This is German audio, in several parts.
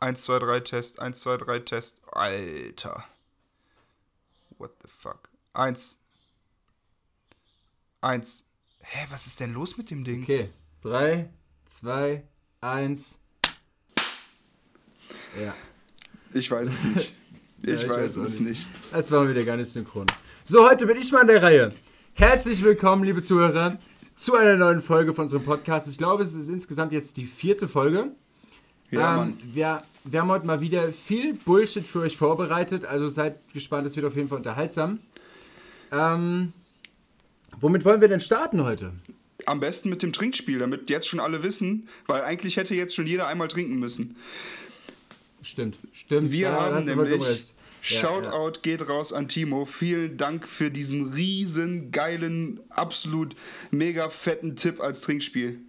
1, 2, 3, Test. 1, 2, 3, Test. Alter. What the fuck? 1. 1. Hä, was ist denn los mit dem Ding? Okay. 3, 2, 1. Ja. Ich weiß es nicht. Ich, Ja, ich weiß, weiß es nicht. nicht. Das war wieder gar nicht synchron. So, heute bin ich mal an der Reihe. Herzlich willkommen, liebe Zuhörer, zu einer neuen Folge von unserem Podcast. Ich glaube, es ist insgesamt jetzt die vierte Folge. Ja, ähm, Mann. wir, wir haben heute mal wieder viel Bullshit für euch vorbereitet, also seid gespannt, es wird auf jeden Fall unterhaltsam. Ähm, womit wollen wir denn starten heute? Am besten mit dem Trinkspiel, damit jetzt schon alle wissen, weil eigentlich hätte jetzt schon jeder einmal trinken müssen. Stimmt, stimmt. Wir ja, haben nämlich, recht. Ja, Shoutout geht raus an Timo. Vielen Dank für diesen riesen, geilen, absolut mega fetten Tipp als Trinkspiel.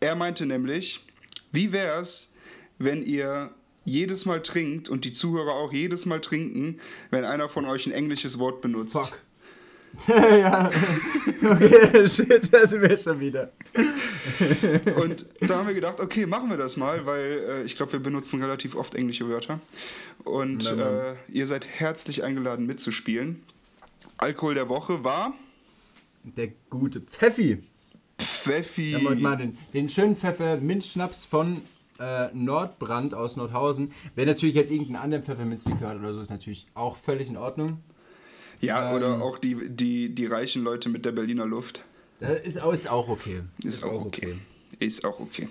Er meinte nämlich, wie wär's, wenn ihr jedes Mal trinkt und die Zuhörer auch jedes Mal trinken, wenn einer von euch ein englisches Wort benutzt. Fuck. ja, okay, shit, da sind wir schon wieder. Und da haben wir gedacht, okay, machen wir das mal, weil äh, ich glaube, wir benutzen relativ oft englische Wörter. Und Na, Mann. äh, ihr seid herzlich eingeladen mitzuspielen. Alkohol der Woche war Der gute Pfeffi. Pfeffi. Heute mal den, den schönen Pfefferminzschnaps von äh, Nordbrand aus Nordhausen. Wer natürlich jetzt irgendeinen anderen Pfefferminzlikör hat oder so, ist natürlich auch völlig in Ordnung. ja, ähm, oder auch die, die, die reichen Leute mit der Berliner Luft. Das ist, auch- ist auch okay. Ist, auch okay. Ist auch okay.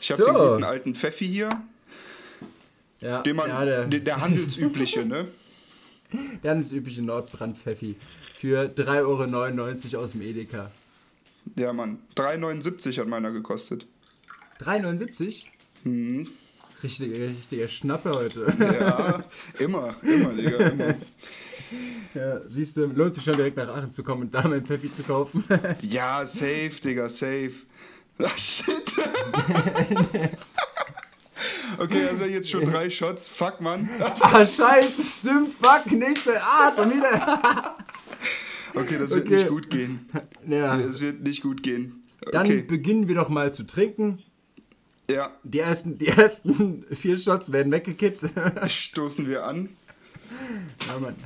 Ich habe So. den guten alten Pfeffi hier, Ja, den man, ja, der, der, handelsübliche, ne? der übliche Nordbrand-Pfeffi für 3,99 Euro aus dem Edeka. Ja, Mann. 3,79 hat meiner gekostet. 3,79? Mhm. Richtiger, richtiger Schnapper heute. Ja, immer, immer, Digga, immer. Ja, siehst du, lohnt sich schon direkt nach Aachen zu kommen und da mein Pfeffi zu kaufen. Ja, safe, Digga, safe. Ah, shit. okay, also jetzt schon drei Shots. Fuck, Mann. ah, scheiße, stimmt, fuck, nächste, ah, schon wieder. Okay, das wird Okay. nicht gut gehen. Ja, Es wird nicht gut gehen. dann Okay, beginnen wir doch mal zu trinken. ja, Die ersten, die ersten vier Shots werden weggekippt. stoßen wir an.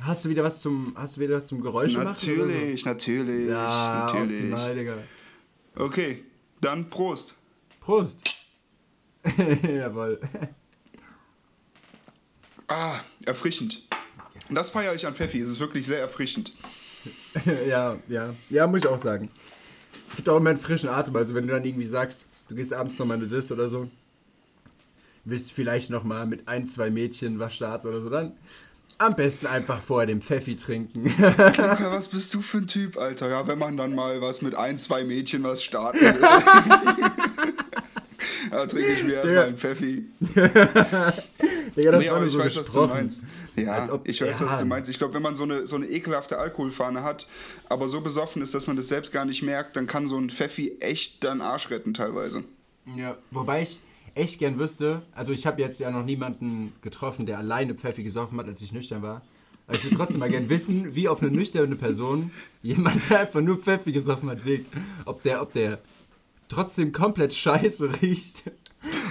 Hast du wieder was zum, hast du wieder was zum Geräusche machen? Natürlich, natürlich, Ja, natürlich. optimal, Digga. Okay, dann Prost. Prost. Jawohl. Ah, erfrischend. Das feiere ich an Pfeffi. Es ist wirklich sehr erfrischend. ja, ja. Ja, muss ich auch sagen. Gibt auch immer einen frischen Atem. Also wenn du dann irgendwie sagst, du gehst abends nochmal eine Dis oder so, willst vielleicht nochmal mit ein, zwei Mädchen was starten oder so, dann am besten einfach vorher den Pfeffi trinken. Ja, was bist du für ein Typ, Alter? Ja, wenn man dann mal was mit ein, zwei Mädchen was starten will. ja, trinke ich mir erstmal Digga. einen Pfeffi. Digga, das Nee, war nur ich so weiß, was du gesprochen. meinst. Ja, Als ob- ich weiß, ja. was du meinst. Ich glaube, wenn man so eine, so eine ekelhafte Alkoholfahne hat, aber so besoffen ist, dass man das selbst gar nicht merkt, dann kann so ein Pfeffi echt dann Arsch retten teilweise. Ja, wobei ich echt gern wüsste, also ich habe jetzt ja noch niemanden getroffen, der alleine Pfeffi gesoffen hat, als ich nüchtern war. Aber ich würde trotzdem mal gern wissen, wie auf eine nüchterne Person jemand, der einfach nur Pfeffi gesoffen hat, wirkt. Ob der, ob der trotzdem komplett scheiße riecht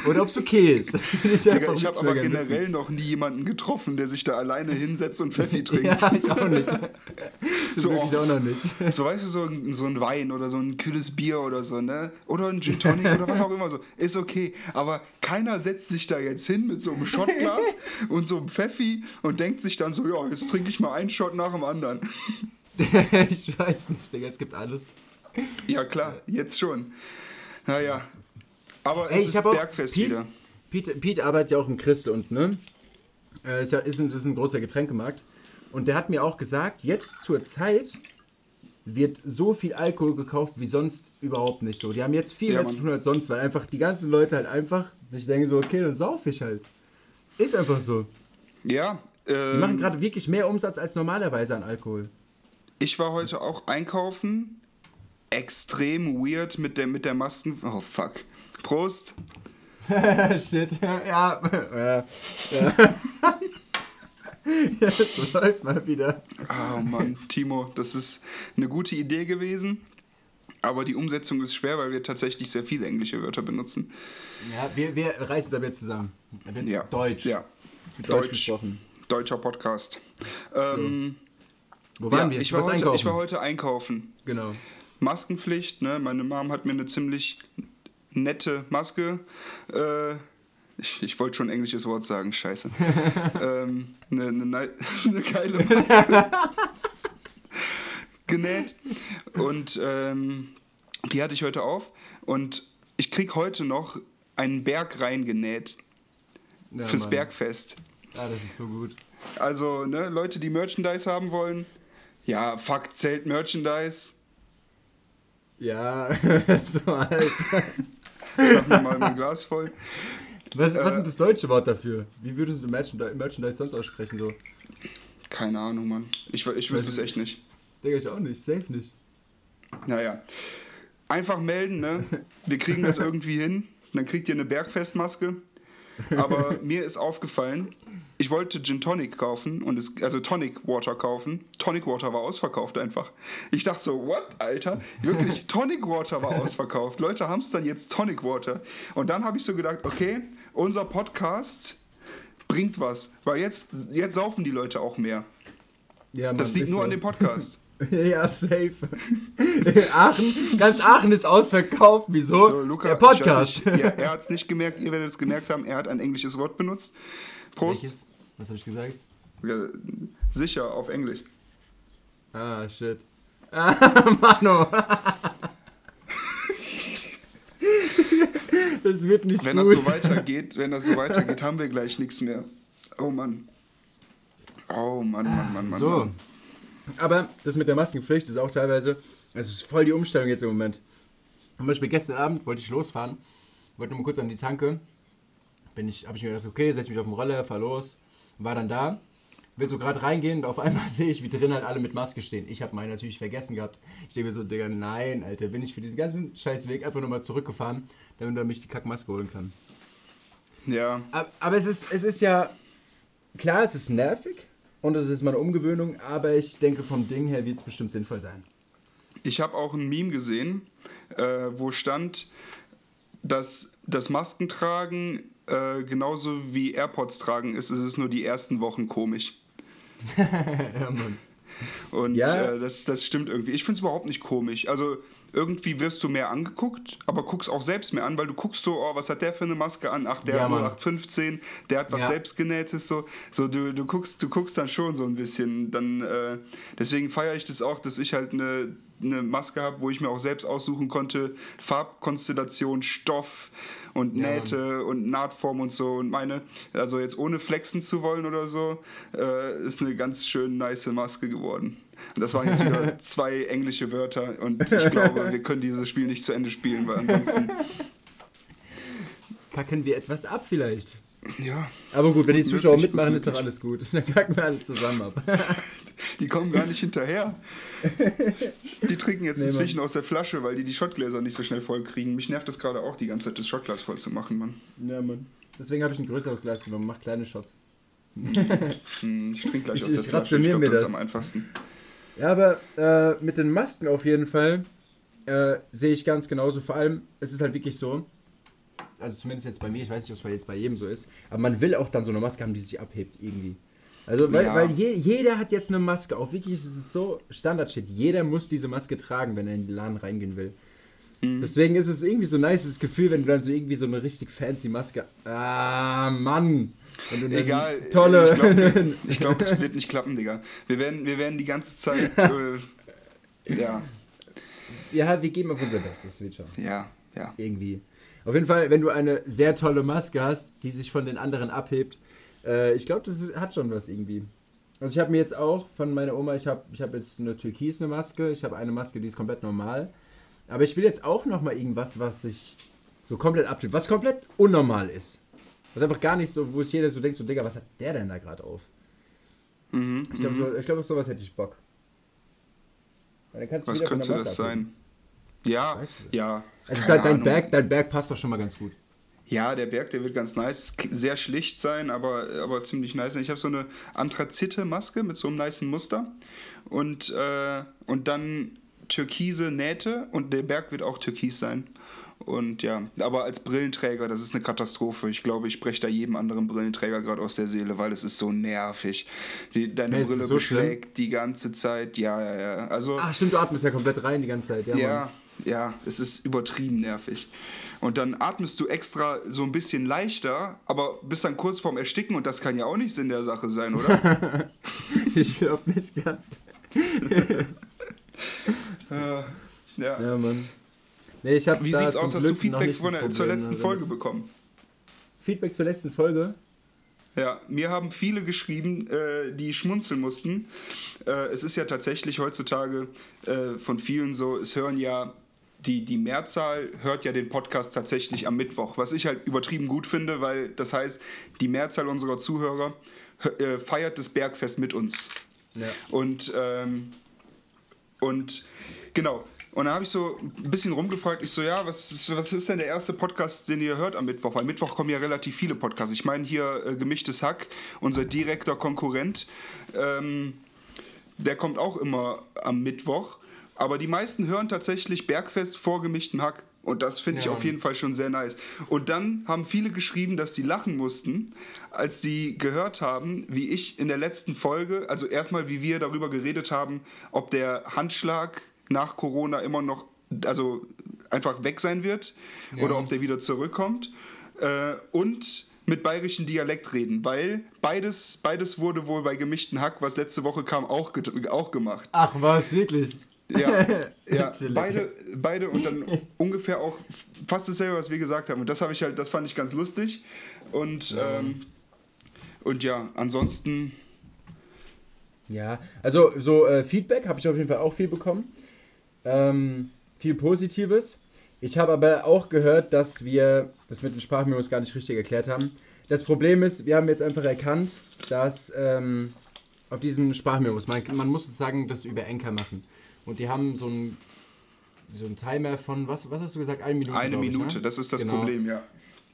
oder ob es okay ist. Das will ich einfach ich habe aber generell wissen. noch nie jemanden getroffen, der sich da alleine hinsetzt und Pfeffi trinkt. Ja, ich auch nicht. Zum So Glück ich auch noch nicht. So weißt du, so ein, so ein Wein oder so ein kühles Bier oder so, ne? Oder ein Gin Tonic oder was auch immer so. Ist okay. Aber keiner setzt sich da jetzt hin mit so einem Shotglas und so einem Pfeffi und denkt sich dann so, ja, jetzt trinke ich mal einen Shot nach dem anderen. ich weiß nicht, Digga, es gibt alles. Ja, klar, jetzt schon. Naja. Aber Ey, es ich ist Bergfest Pete- wieder. Pete, Pete arbeitet ja auch im Christel und ne? Äh, ist, ja, ist, ein, ist ein großer Getränkemarkt. Und der hat mir auch gesagt, jetzt zur Zeit wird so viel Alkohol gekauft wie sonst überhaupt nicht so. Die haben jetzt viel Ja, mehr zu Mann. tun als sonst, weil einfach die ganzen Leute halt einfach sich denken so, okay, dann sauf ich halt. Ist einfach so. Ja, Die ähm, machen gerade wirklich mehr Umsatz als normalerweise an Alkohol. ich war heute auch einkaufen. Extrem weird mit der, mit der Masken. Oh, fuck. Prost. Shit, ja. ja. ja. es läuft mal wieder. Oh Mann, Timo, das ist eine gute Idee gewesen. Aber die Umsetzung ist schwer, weil wir tatsächlich sehr viele englische Wörter benutzen. Ja, wir, wir reißen es aber jetzt zusammen. Jetzt Ja. Deutsch. Ja. Jetzt wird Deutsch, Deutsch. gesprochen. Deutscher Podcast. Ähm, Wo waren ja, wir? Ich war, heute, einkaufen. ich war heute einkaufen. Genau. Maskenpflicht, ne? Meine Mom hat mir eine ziemlich nette Maske. Äh, ich ich wollte schon ein englisches Wort sagen, scheiße. ähm, eine, eine, nei- eine geile Maske genäht. Und ähm, die hatte ich heute auf. Und ich krieg heute noch einen Berg reingenäht Ja, fürs Mann. Bergfest. Ah, das ist so gut. Also, ne, Leute, die Merchandise haben wollen, ja, fuck, zählt Merchandise. Ja, so alt. Ich mach mir mal mein Glas voll. Was, was Äh, ist das deutsche Wort dafür? Wie würdest du Merchandise, Merchandise sonst aussprechen? So? Keine Ahnung, Mann. Ich, ich wüsste es echt nicht. Digga, ich auch nicht. Safe nicht. Naja. Einfach melden, ne? Wir kriegen das irgendwie hin. Dann kriegt ihr eine Bergfestmaske. Aber mir ist aufgefallen, ich wollte Gin Tonic kaufen, und es, also Tonic Water kaufen. Tonic Water war ausverkauft einfach. Ich dachte so, what, Alter? Wirklich, Tonic Water war ausverkauft. Leute haben es dann jetzt Tonic Water. Und dann habe ich so gedacht, okay, unser Podcast bringt was. Weil jetzt, jetzt saufen die Leute auch mehr. Ja, Das liegt nur so. an dem Podcast. ja, safe. Aachen, ganz Aachen ist ausverkauft. Wieso? So, Luca, Der Podcast. Nicht, ja, er hat es nicht gemerkt, ihr werdet es gemerkt haben, er hat ein englisches Wort benutzt. Prost. Welches? Was habe ich gesagt? Sicher, auf Englisch. Ah, shit. Ah, Mano. das wird nicht Wenn gut. das so weitergeht, wenn das so weitergeht, haben wir gleich nichts mehr. Oh Mann. Oh Mann, Mann, Mann, Mann. So. Mann. Aber das mit der Maskenpflicht ist auch teilweise, es ist voll die Umstellung jetzt im Moment. Zum Beispiel gestern Abend wollte ich losfahren, wollte nur mal kurz an die Tanke. Bin ich, habe ich mir gedacht, okay, setze mich auf den Roller, fahr los. War dann da, will so gerade reingehen und auf einmal sehe ich, wie drin halt alle mit Maske stehen. Ich habe meine natürlich vergessen gehabt. Ich denke mir so, Digga, nein, Alter, bin ich für diesen ganzen scheiß Weg einfach nochmal zurückgefahren, damit er mich die Kackmaske holen kann. Ja, Aber, aber es, ist, es ist ja, klar, es ist nervig und es ist mal eine Umgewöhnung, aber ich denke, vom Ding her wird es bestimmt sinnvoll sein. ich habe auch ein Meme gesehen, äh, wo stand, dass das Maskentragen äh, genauso wie AirPods tragen ist. Es ist nur die ersten Wochen komisch. ja, Mann. Und Ja. äh, das, das stimmt irgendwie. Ich finde es überhaupt nicht komisch. Also irgendwie wirst du mehr angeguckt, aber guckst auch selbst mehr an, weil du guckst so, oh, was hat der für eine Maske an? Ach, der Ja, hat Mann. 0815, der hat was Ja. selbstgenähtes, so. So, du, du guckst, du guckst dann schon so ein bisschen. Dann, äh, deswegen feiere ich das auch, dass ich halt eine, eine Maske habe, wo ich mir auch selbst aussuchen konnte, Farbkonstellation, Stoff und Ja, Nähte und Nahtform und so. Und meine, also jetzt ohne flexen zu wollen oder so, äh, ist eine ganz schön nice Maske geworden. Und das waren jetzt wieder zwei englische Wörter und ich glaube, wir können dieses Spiel nicht zu Ende spielen, weil ansonsten, Kacken wir etwas ab vielleicht. Ja, Aber gut, wenn die Zuschauer Möglich, mitmachen, ist doch alles gut. Dann kacken wir alle zusammen ab. die kommen gar nicht hinterher. Die trinken jetzt Nee, inzwischen aus der Flasche, weil die die Schottgläser nicht so schnell voll kriegen. Mich nervt das gerade auch, die ganze Zeit das Schottglas voll zu machen, Mann. ja, Mann. Deswegen habe ich ein größeres Glas genommen, mach kleine Shots. Hm, ich trinke gleich Ich- aus der ich Flasche. rationiere glaub, mir ist das. am einfachsten. Ja, aber äh, mit den Masken auf jeden Fall äh, sehe ich ganz genauso. Vor allem, es ist halt wirklich so, also zumindest jetzt bei mir, ich weiß nicht, ob es bei- jetzt bei jedem so ist, aber man will auch dann so eine Maske haben, die sich abhebt irgendwie. Also, weil, Ja. weil je, jeder hat jetzt eine Maske auf. Wirklich, es ist so Standard-Shit. Jeder muss diese Maske tragen, wenn er in den Laden reingehen will. Mhm. Deswegen ist es irgendwie so ein nices Gefühl, wenn du dann so irgendwie so eine richtig fancy Maske. Ah, Mann! Wenn du eine Egal, Tolle. ich glaube, glaub, es wird nicht klappen, Digga. Wir werden, wir werden die ganze Zeit, äh, ja, ja, wir geben auf unser Bestes, wird schon. ja, ja. irgendwie. Auf jeden Fall, wenn du eine sehr tolle Maske hast, die sich von den anderen abhebt, äh, ich glaube, das hat schon was irgendwie. Also ich habe mir jetzt auch von meiner Oma, ich habe ich hab jetzt eine türkisene Maske, ich habe eine Maske, die ist komplett normal. Aber ich will jetzt auch noch mal irgendwas, was sich so komplett abhebt, was komplett unnormal ist. Was einfach gar nicht so, wo sich jeder so denkt, so Digga, was hat der denn da gerade auf? Mhm, Ich glaube, mhm. so, ich glaub, auf sowas hätte ich Bock. Weil dann kannst du Was könnte das Masse abheben. Ja, ja. Also dein, dein. Berg, dein Berg passt doch schon mal ganz gut. Ja, der Berg, der wird ganz nice. Sehr schlicht sein, aber, aber ziemlich nice. Ich habe so eine Anthrazite-Maske mit so einem niceen Muster. Und, äh, und dann türkise Nähte und der Berg wird auch türkis sein. Und ja, aber als Brillenträger, das ist eine Katastrophe. Ich glaube, ich spreche da jedem anderen Brillenträger gerade aus der Seele, weil es ist so nervig. Die, deine ist Brille so beschlägt die ganze Zeit. Ja, ja, ja. Also, Ach, stimmt, du atmest ja komplett rein die ganze Zeit. Ja, ja. Ja, es ist übertrieben nervig. Und dann atmest du extra so ein bisschen leichter, aber bist dann kurz vorm Ersticken und das kann ja auch nicht Sinn der Sache sein, oder? Ich glaube nicht ganz. Äh, ja. Ja, Mann. Nee, ich Wie sieht's aus? Hast du Glück Feedback von der, zur letzten ne, Folge bekommen? Feedback zur letzten Folge? Ja, mir haben viele geschrieben, äh, die schmunzeln mussten. Äh, es ist ja tatsächlich heutzutage äh, von vielen so, es hören ja, die, die Mehrzahl hört ja den Podcast tatsächlich am Mittwoch, was ich halt übertrieben gut finde, weil das heißt, die Mehrzahl unserer Zuhörer hö- äh, feiert das Bergfest mit uns. Ja. Und, ähm, und genau. Und dann habe ich so ein bisschen rumgefragt. Ich so, ja, was ist, was ist denn der erste Podcast, den ihr hört am Mittwoch? Weil Mittwoch kommen ja relativ viele Podcasts. Ich meine hier äh, Gemischtes Hack, unser direkter Konkurrent. Ähm, der kommt auch immer am Mittwoch. Aber die meisten hören tatsächlich Bergfest vor gemischten Hack. Und das finde ich Ja. auf jeden Fall schon sehr nice. Und dann haben viele geschrieben, dass sie lachen mussten, als sie gehört haben, wie ich in der letzten Folge, also erstmal, wie wir darüber geredet haben, ob der Handschlag nach Corona immer noch, also einfach weg sein wird Ja. oder ob der wieder zurückkommt. Äh, und mit bayerischen Dialekt reden, weil beides, beides wurde wohl bei gemischten Hack, was letzte Woche kam, auch, auch gemacht. Ach, was, wirklich? Ja, ja beide, beide und dann ungefähr auch fast dasselbe, was wir gesagt haben. Und das habe ich halt, das fand ich ganz lustig. Und Ja. ähm, und ja, ansonsten Ja, also so äh, Feedback habe ich auf jeden Fall auch viel bekommen. Ähm, viel Positives. Ich habe aber auch gehört, dass wir das mit den Sprachmemos gar nicht richtig erklärt haben. Das Problem ist, wir haben jetzt einfach erkannt, dass ähm, auf diesen Sprachmemos, man, man muss sozusagen das über Enker machen. Und die haben so einen so einen Timer von, was, was hast du gesagt? Eine Minute. eine glaub ich, Minute, ne? das ist das Genau. Problem, ja.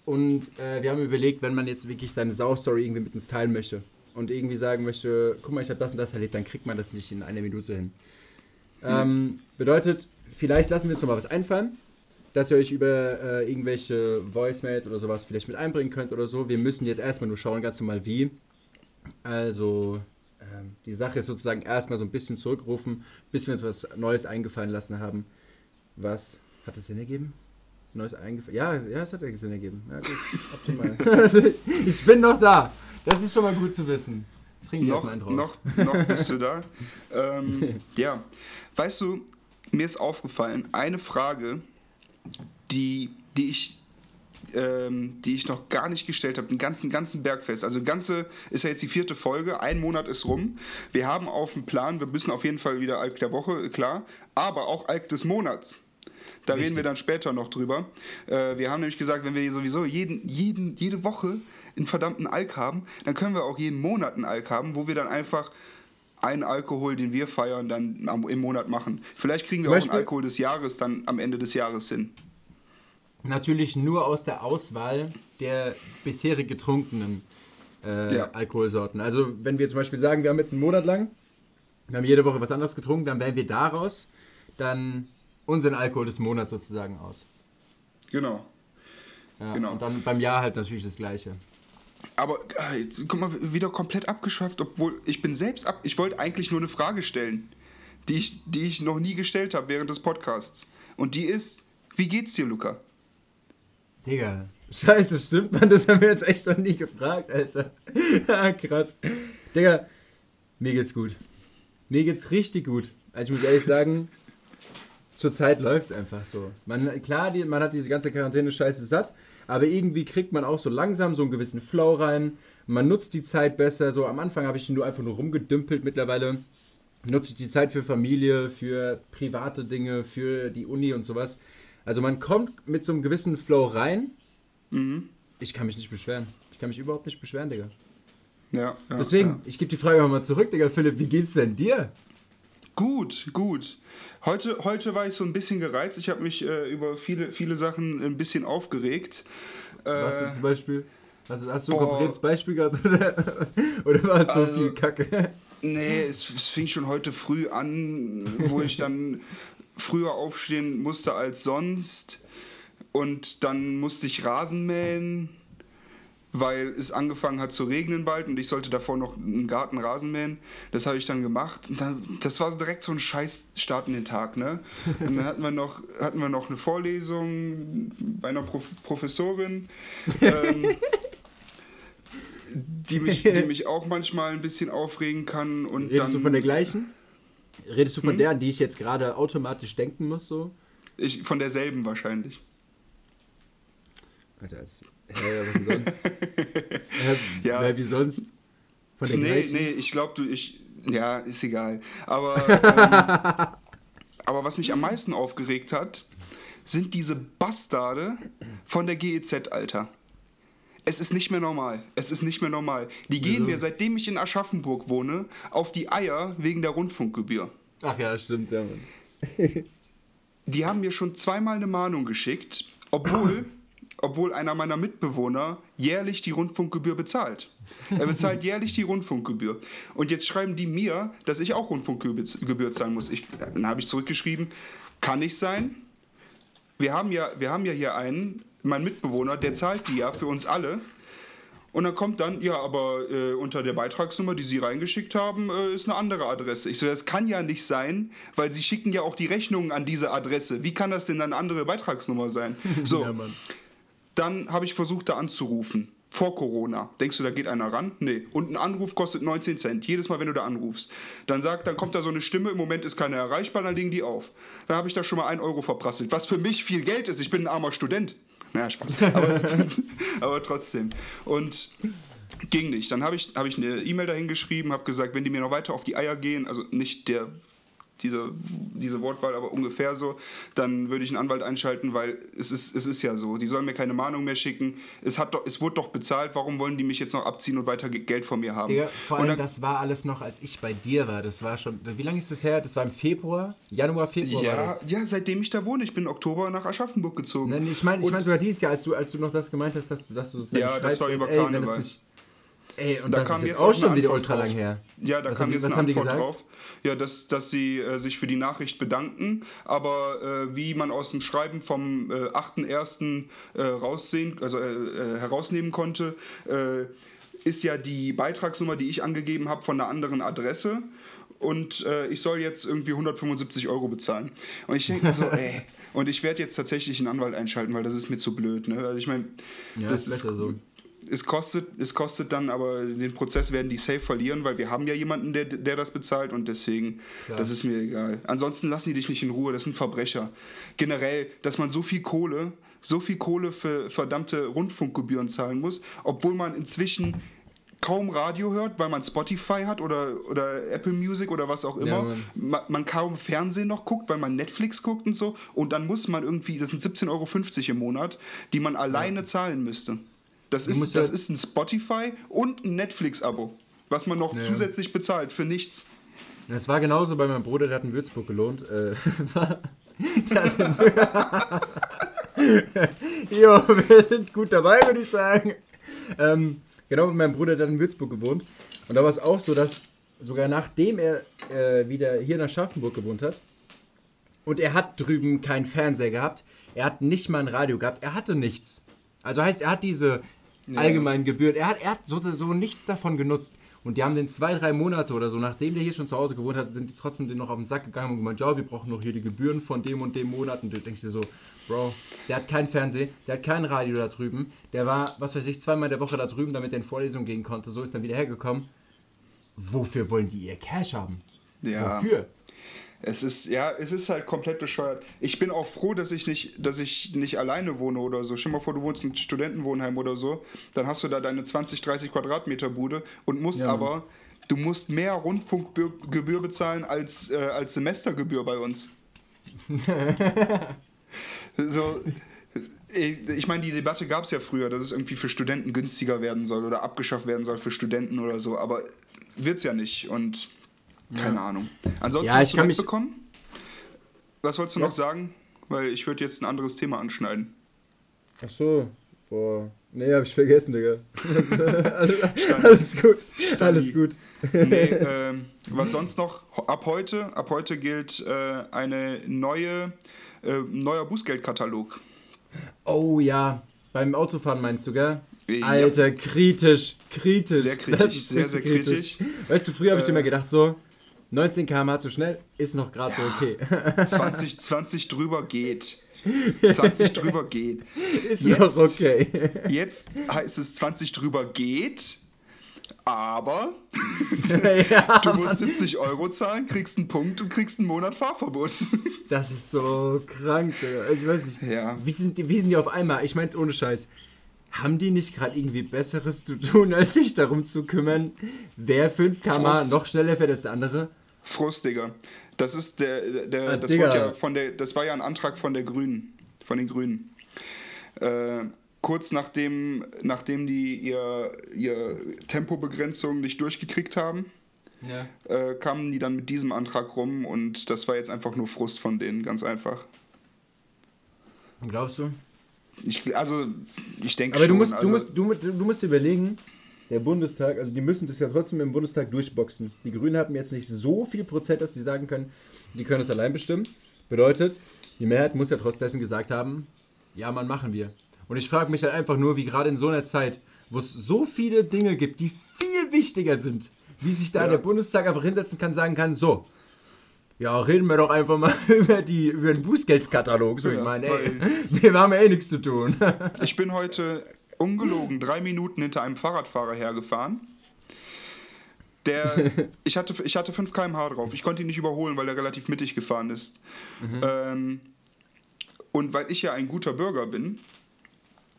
Und äh, wir haben überlegt, wenn man jetzt wirklich seine Sau-Story irgendwie mit uns teilen möchte und irgendwie sagen möchte, guck mal, ich habe das und das erlebt, dann kriegt man das nicht in einer Minute hin. Ähm, bedeutet, vielleicht lassen wir uns noch mal was einfallen, dass ihr euch über äh, irgendwelche Voicemails oder sowas vielleicht mit einbringen könnt oder so. Wir müssen jetzt erstmal nur schauen, ganz normal wie. Also, ähm, die Sache ist sozusagen erstmal so ein bisschen zurückrufen, bis wir uns was Neues eingefallen lassen haben. Was hat es Sinn ergeben? Neues eingefallen? Ja, ja, es hat Sinn ergeben. Ja, gut, optimal. ich bin noch da. Das ist schon mal gut zu wissen. Trinke ich Noch, erstmal einen drauf. noch, noch bist du da. ähm, ja, weißt du, mir ist aufgefallen, eine Frage, die, die ich ähm, die ich noch gar nicht gestellt habe, den ganzen, ganzen Bergfest. Also ganze ist ja jetzt die vierte Folge, ein Monat ist rum. Wir haben auf dem Plan, wir müssen auf jeden Fall wieder Alk der Woche, klar, aber auch Alk des Monats. Da reden Richtig. wir dann später noch drüber. Äh, wir haben nämlich gesagt, wenn wir sowieso jeden, jeden, jede Woche einen verdammten Alk haben, dann können wir auch jeden Monat einen Alk haben, wo wir dann einfach einen Alkohol, den wir feiern, dann am, im Monat machen. Vielleicht kriegen wir Zum auch Beispiel- einen Alkohol des Jahres dann am Ende des Jahres hin. Natürlich nur aus der Auswahl der bisherig getrunkenen äh, Ja. Alkoholsorten. Also wenn wir zum Beispiel sagen, wir haben jetzt einen Monat lang, wir haben jede Woche was anderes getrunken, dann wählen wir daraus dann unseren Alkohol des Monats sozusagen aus. Genau. Ja, Genau. Und dann beim Jahr halt natürlich das gleiche. Aber äh, jetzt, guck mal, wieder komplett abgeschweift, obwohl ich bin selbst ab. Ich wollte eigentlich nur eine Frage stellen, die ich, die ich noch nie gestellt habe während des Podcasts. Und die ist: Wie geht's dir, Luca? Digga, scheiße, stimmt man? Das haben wir jetzt echt noch nie gefragt, Alter. Ah, Krass. Digga, mir geht's gut. Mir geht's richtig gut. Also ich muss ehrlich sagen, zurzeit läuft's einfach so. Man, klar, die, man hat diese ganze Quarantäne-Scheiße satt, aber irgendwie kriegt man auch so langsam so einen gewissen Flow rein. Man nutzt die Zeit besser. So am Anfang habe ich nur einfach nur rumgedümpelt. Mittlerweile nutze ich die Zeit für Familie, für private Dinge, für die Uni und sowas. Also man kommt mit so einem gewissen Flow rein. Mhm. Ich kann mich nicht beschweren. Ich kann mich überhaupt nicht beschweren, Digga. Ja. ja Deswegen, Ja. ich gebe die Frage mal zurück, Digga. Philipp, wie geht's denn dir? Gut, gut. Heute, heute war ich so ein bisschen gereizt. Ich habe mich äh, über viele, viele Sachen ein bisschen aufgeregt. Was Äh, denn zum Beispiel? Also, hast du ein konkretes Beispiel gehabt oder, oder war es so Also- viel Kacke? Nee, es, es fing schon heute früh an, wo ich dann früher aufstehen musste als sonst und dann musste ich Rasen mähen, weil es angefangen hat zu regnen bald und ich sollte davor noch einen Garten Rasen mähen. Das habe ich dann gemacht und dann, das war direkt so ein scheiß Start in den Tag, ne? Und dann hatten wir noch, hatten wir noch eine Vorlesung bei einer Prof Professorin. Ähm, die mich, die mich auch manchmal ein bisschen aufregen kann. Und Redest dann, du von der gleichen? Redest du von hm? der, an die ich jetzt gerade automatisch denken muss, so? Ich, von derselben wahrscheinlich. Alter, ist, hä, was denn sonst? äh, ja. Wie sonst? Von der nee, gleichen? Nee, ich glaube, du, ich, ja, ist egal. Aber, ähm, aber was mich am meisten aufgeregt hat, sind diese Bastarde von der GEZ, Alter. Es ist nicht mehr normal. Es ist nicht mehr normal. Die gehen Wieso? mir, seitdem ich in Aschaffenburg wohne, auf die Eier wegen der Rundfunkgebühr. Ach ja, stimmt, ja, Mann. die haben mir schon zweimal eine Mahnung geschickt, obwohl, obwohl einer meiner Mitbewohner jährlich die Rundfunkgebühr bezahlt. Er bezahlt jährlich die Rundfunkgebühr. Und jetzt schreiben die mir, dass ich auch Rundfunkgebühr zahlen muss. Ich, dann habe ich zurückgeschrieben, kann nicht sein. Wir haben ja, wir haben ja hier einen, mein Mitbewohner, der zahlt die ja für uns alle. Und dann kommt dann, ja, aber äh, unter der Beitragsnummer, die Sie reingeschickt haben, äh, ist eine andere Adresse. Ich so, das kann ja nicht sein, weil Sie schicken ja auch die Rechnungen an diese Adresse. Wie kann das denn eine andere Beitragsnummer sein? So, ja, dann habe ich versucht, da anzurufen. Vor Corona. Denkst du, da geht einer ran? Nee. Und ein Anruf kostet 19 Cent. Jedes Mal, wenn du da anrufst. Dann sagt, dann kommt da so eine Stimme, im Moment ist keiner erreichbar, dann legen die auf. Dann habe ich da schon mal 1 Euro verprasselt. Was für mich viel Geld ist. Ich bin ein armer Student. Naja, Spaß. Aber, aber trotzdem. Und ging nicht. Dann habe ich, hab ich eine E-Mail dahin geschrieben, habe gesagt, wenn die mir noch weiter auf die Eier gehen, also nicht der diese, diese Wortwahl, aber ungefähr so, dann würde ich einen Anwalt einschalten, weil es ist, es ist ja so. Die sollen mir keine Mahnung mehr schicken. Es, hat doch, es wurde doch bezahlt, warum wollen die mich jetzt noch abziehen und weiter Geld von mir haben? Digga, vor allem, dann, das war alles noch, als ich bei dir war. Das war schon, wie lange ist das her? Das war im Februar? Januar, Februar ja, war das? Ja, seitdem ich da wohne. Ich bin im Oktober nach Aschaffenburg gezogen. Nein, ich meine ich mein sogar dieses Jahr, als du, als du noch das gemeint hast, dass du, dass du sozusagen ja, das war über nicht Ey, und da das kam ist jetzt auch schon wieder ultra lang her. Ja, da was kam haben, jetzt was eine haben Antwort die gesagt? drauf. Ja, dass, dass sie äh, sich für die Nachricht bedanken, aber äh, wie man aus dem Schreiben vom äh, 8.1. Äh, raussehen, also äh, äh, herausnehmen konnte, äh, ist ja die Beitragsnummer, die ich angegeben habe, von einer anderen Adresse und ich soll jetzt irgendwie 175 Euro bezahlen. Und ich denke so, ey, und ich werde jetzt tatsächlich einen Anwalt einschalten, weil das ist mir zu blöd. Ne? Also ich meine, ja, das ist besser so es kostet, es kostet dann aber, den Prozess werden die safe verlieren, weil wir haben ja jemanden, der, der das bezahlt und deswegen, ja. das ist mir egal. Ansonsten lassen die dich nicht in Ruhe, das sind Verbrecher. Generell, dass man so viel Kohle, so viel Kohle für verdammte Rundfunkgebühren zahlen muss, obwohl man inzwischen kaum Radio hört, weil man Spotify hat oder, oder Apple Music oder was auch immer. Ja, man, man, kaum Fernsehen noch guckt, weil man Netflix guckt und so. Und dann muss man irgendwie, das sind 17,50 Euro im Monat, die man alleine ja. zahlen müsste. Das, ist, das halt ist ein Spotify und ein Netflix-Abo, was man noch ja. zusätzlich bezahlt für nichts. Das war genauso bei meinem Bruder, der hat in Würzburg gelohnt. Äh, jo, wir sind gut dabei, würde ich sagen. Ähm, genau mit meinem Bruder, der hat in Würzburg gewohnt. Und da war es auch so, dass sogar nachdem er äh, wieder hier nach Schaffenburg gewohnt hat, und er hat drüben keinen Fernseher gehabt, er hat nicht mal ein Radio gehabt, er hatte nichts. Also heißt, er hat diese ja. allgemeinen Gebühren. Er hat, er hat so, so nichts davon genutzt. Und die haben den zwei, drei Monate oder so, nachdem der hier schon zu Hause gewohnt hat, sind die trotzdem den noch auf den Sack gegangen und gemeint, ja, wir brauchen noch hier die Gebühren von dem und dem Monat. Und du denkst dir so, Bro, der hat kein Fernsehen, der hat kein Radio da drüben. Der war, was weiß ich, zweimal der Woche da drüben, damit er in Vorlesungen gehen konnte. So ist dann wieder hergekommen. Wofür wollen die ihr Cash haben? Ja. Wofür? Es ist, ja, es ist halt komplett bescheuert. Ich bin auch froh, dass ich nicht, dass ich nicht alleine wohne oder so. Stell dir mal vor, du wohnst in Studentenwohnheim oder so, dann hast du da deine 20, 30 Quadratmeter Bude und musst ja, aber, du musst mehr Rundfunkgebühr bezahlen als, äh, als Semestergebühr bei uns. so, ich meine, die Debatte gab es ja früher, dass es irgendwie für Studenten günstiger werden soll oder abgeschafft werden soll für Studenten oder so, aber wird es ja nicht und keine ja. Ahnung. Ansonsten ja, ich hast du kann mich bekommen? Was wolltest du ja. noch sagen? Weil ich würde jetzt ein anderes Thema anschneiden. Ach so. Boah. Nee, hab ich vergessen, Digga. alles, alles gut. Alles gut. Nee, ähm, was sonst noch? Ab heute, ab heute gilt äh, eine neue, äh, neuer Bußgeldkatalog. Oh ja, beim Autofahren meinst du, gell? Ja. Alter, kritisch, kritisch. Sehr kritisch, sehr, sehr kritisch. Weißt du, früher habe ich Äh. immer gedacht, so 19 km/h zu schnell ist noch gerade so okay. 20, 20 drüber geht. 20 drüber geht. ist Jetzt- noch okay. Jetzt heißt es 20 drüber geht, aber ja, du musst 70 Euro zahlen, kriegst einen Punkt und kriegst einen Monat Fahrverbot. das ist so krank, Digga. Ich weiß nicht. Ja. Wie sind, die, wie sind die auf einmal? Ich mein's ohne Scheiß. Haben die nicht gerade irgendwie Besseres zu tun, als sich darum zu kümmern, wer 5 km/h Prost. noch schneller fährt als der andere? Frust, Digga. Das ist der, der Ah, das, ja von der, das war ja ein Antrag von der Grünen, von den Grünen. Äh, kurz nachdem, nachdem die ihr, ihr Tempobegrenzung nicht durchgekriegt haben, Ja. äh, kamen die dann mit diesem Antrag rum und das war jetzt einfach nur Frust von denen, ganz einfach. Glaubst du? Ich, also, ich denke Aber schon. du musst, also, du, musst, du, mu- du musst dir überlegen, der Bundestag, also die müssen das ja trotzdem im Bundestag durchboxen. Die Grünen haben jetzt nicht so viel Prozent, dass die sagen können, die können es allein bestimmen. Bedeutet, die Mehrheit muss ja trotz dessen gesagt haben, ja, man machen wir. Und ich frage mich halt einfach nur, wie gerade in so einer Zeit, wo es so viele Dinge gibt, die viel wichtiger sind, wie sich da Ja. der Bundestag einfach hinsetzen kann, sagen kann, so, ja, reden wir doch einfach mal über, die, über den Bußgeldkatalog. So, Ja, ich meine, ey, wir haben ja eh nichts zu tun. Ich bin heute ungelogen drei Minuten hinter einem Fahrradfahrer hergefahren. Der, ich hatte, ich hatte 5 km/h drauf. Ich konnte ihn nicht überholen, weil er relativ mittig gefahren ist. Ähm, und weil ich ja ein guter Bürger bin,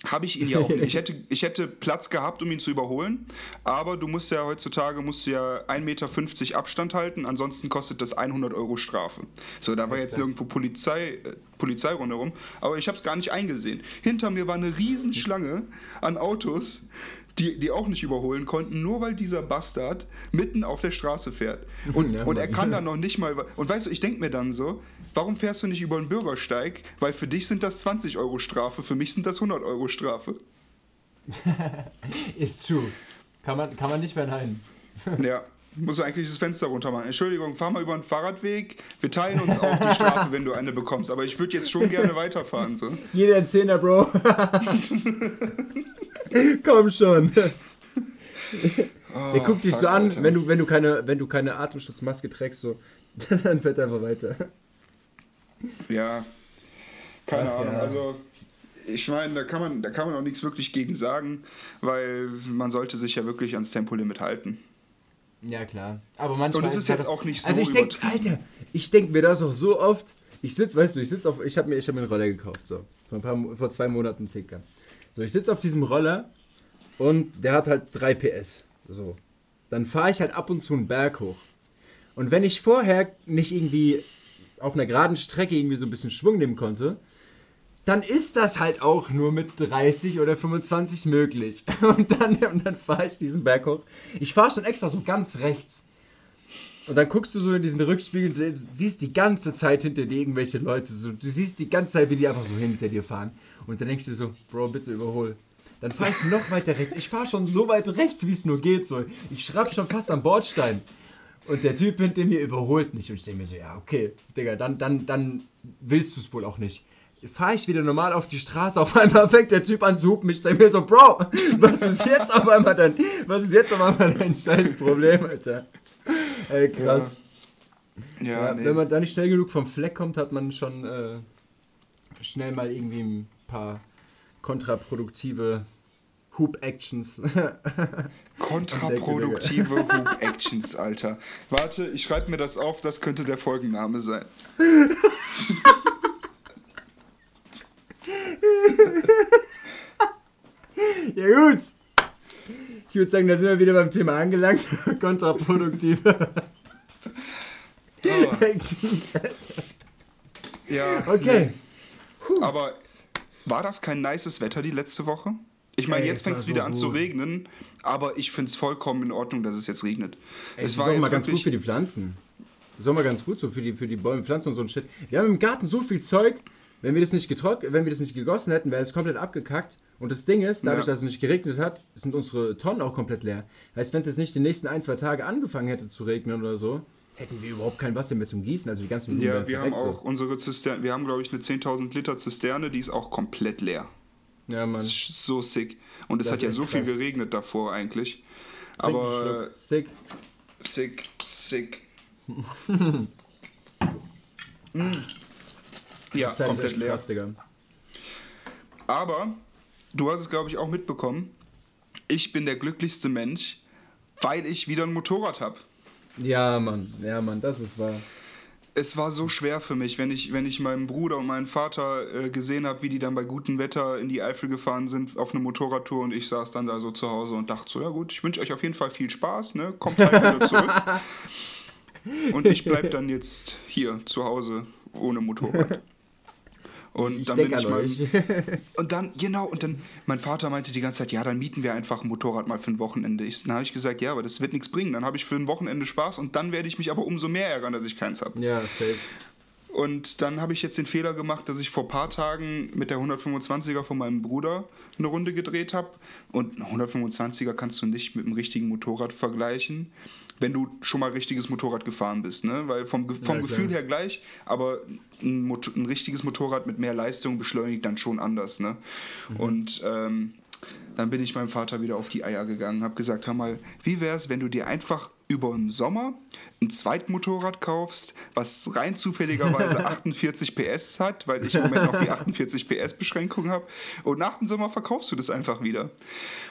habe ich ihn ja auch nicht. Ich hätte, ich hätte Platz gehabt, um ihn zu überholen, aber du musst ja heutzutage musst du ja 1,50 Meter Abstand halten, ansonsten kostet das 100 Euro Strafe. So, da war jetzt Exakt. nirgendwo Polizei, äh, Polizei rundherum, aber ich habe es gar nicht eingesehen. Hinter mir war eine Riesenschlange an Autos, die, die auch nicht überholen konnten, nur weil dieser Bastard mitten auf der Straße fährt. Und, Ja, und er kann da noch nicht mal. Und weißt du, ich denke mir dann so, warum fährst du nicht über den Bürgersteig? Weil für dich sind das 20 Euro Strafe, für mich sind das 100 Euro Strafe. Ist true. Kann man, kann man nicht verneinen. Ja. Muss eigentlich das Fenster runter machen. Entschuldigung, fahr mal über den Fahrradweg. Wir teilen uns auch die Strafe, wenn du eine bekommst. Aber ich würde jetzt schon gerne weiterfahren. So. Jeder ein Zehner, Bro. Komm schon. Der guckt dich so an, Alter. wenn du, wenn, du keine, wenn du keine Atemschutzmaske trägst, so, dann fährt er einfach weiter. Ja, keine Ach, Ahnung. ja. Also, ich meine, da kann, man, da kann man auch nichts wirklich gegen sagen, weil man sollte sich ja wirklich ans Tempolimit halten. Ja, klar. Aber manchmal. Und es ist halt jetzt auch nicht so Also, ich denke. Alter, ich denke mir das auch so oft. Ich sitze, weißt du, ich sitze auf. Ich habe mir, ich hab mir einen Roller gekauft, so. Vor, ein paar, vor zwei Monaten circa. So, ich sitze auf diesem Roller und der hat halt 3 PS. So. Dann fahre ich halt ab und zu einen Berg hoch. Und wenn ich vorher nicht irgendwie auf einer geraden Strecke irgendwie so ein bisschen Schwung nehmen konnte, dann ist das halt auch nur mit 30 oder 25 möglich. Und dann, und dann fahre ich diesen Berg hoch. Ich fahre schon extra so ganz rechts. Und dann guckst du so in diesen Rückspiegel und siehst die ganze Zeit hinter dir irgendwelche Leute. So, du siehst die ganze Zeit, wie die einfach so hinter dir fahren. Und dann denkst du so, Bro, bitte überhol. Dann fahre ich noch weiter rechts. Ich fahre schon so weit rechts, wie es nur geht. So. Ich schraub schon fast am Bordstein. Und der Typ hinter mir überholt mich. Und ich denke mir so, ja, okay, Digga, dann, dann, dann willst du es wohl auch nicht. Fahre ich wieder normal auf die Straße, auf einmal fängt der Typ an zu hupen. Ich denke mir so, Bro, was ist jetzt auf einmal dein, was ist jetzt auf einmal dein scheiß Problem, Alter? Ey, krass. Ja, Ja, nee. Wenn man da nicht schnell genug vom Fleck kommt, hat man schon äh, schnell mal irgendwie ein paar kontraproduktive Hoop-Actions. Kontraproduktive Hoop-Actions, Alter. Warte, ich schreibe mir das auf, das könnte der Folgenname sein. ja gut. Ich würde sagen, da sind wir wieder beim Thema angelangt. kontraproduktive Oh, Actions. ja, Okay. nee. Aber war das kein nices Wetter die letzte Woche? Ich meine, jetzt fängt es so wieder an zu regnen, aber ich finde es vollkommen in Ordnung, dass es jetzt regnet. Ey, es das ist auch mal ganz gut für die Pflanzen. Das ist auch mal ganz gut so für die, für die Bäume, Pflanzen und so ein Shit. Wir haben im Garten so viel Zeug. wenn wir das nicht getrocknet, wenn wir das nicht gegossen hätten, wäre es komplett abgekackt. Und das Ding ist, dadurch, Ja. dass es nicht geregnet hat, sind unsere Tonnen auch komplett leer. Heißt, wenn es jetzt nicht die nächsten ein, zwei Tage angefangen hätte zu regnen oder so, hätten wir überhaupt kein Wasser mehr zum Gießen. Also die ganzen Blumen Ja, wir haben auch unsere Zisterne, wir haben glaube ich eine 10.000 Liter Zisterne, die ist auch komplett leer. Ja, Mann. Das ist so sick. Und es Das hat ja so echt viel krass. geregnet davor eigentlich. Trink Aber. Sick. sick, sick. mm. Ja, Zeit ist komplett echt leer. krass, Digga. Aber du hast es, glaube ich, auch mitbekommen. Ich bin der glücklichste Mensch, weil ich wieder ein Motorrad habe. Ja, Mann. Ja, Mann, das ist wahr. Es war so schwer für mich, wenn ich, wenn ich meinen Bruder und meinen Vater äh, gesehen habe, wie die dann bei gutem Wetter in die Eifel gefahren sind auf eine Motorradtour und ich saß dann da so zu Hause und dachte so, ja gut, ich wünsche euch auf jeden Fall viel Spaß, ne? Kommt halt wieder zurück. und ich bleib dann jetzt hier zu Hause ohne Motorrad. Und Ich dann bin denke ich an mal, euch. Und dann, genau, und dann, mein Vater meinte die ganze Zeit, ja, dann mieten wir einfach ein Motorrad mal für ein Wochenende. Ich, dann habe ich gesagt, ja, aber das wird nichts bringen. Dann habe ich für ein Wochenende Spaß und dann werde ich mich aber umso mehr ärgern, dass ich keins habe. ja, safe. Und dann habe ich jetzt den Fehler gemacht, dass ich vor ein paar Tagen mit der 125er von meinem Bruder eine Runde gedreht habe. Und ein 125er kannst du nicht mit einem richtigen Motorrad vergleichen, wenn du schon mal richtiges Motorrad gefahren bist. Ne? Weil vom, vom Ja. Gefühl her gleich, aber ein, ein richtiges Motorrad mit mehr Leistung beschleunigt dann schon anders. Ne? Und ähm, dann bin ich meinem Vater wieder auf die Eier gegangen, habe gesagt, hör mal, wie wäre es, wenn du dir einfach über den Sommer ein Zweitmotorrad kaufst, was rein zufälligerweise 48 PS hat, weil ich im Moment noch die 48 PS Beschränkung habe. Und nach dem Sommer verkaufst du das einfach wieder.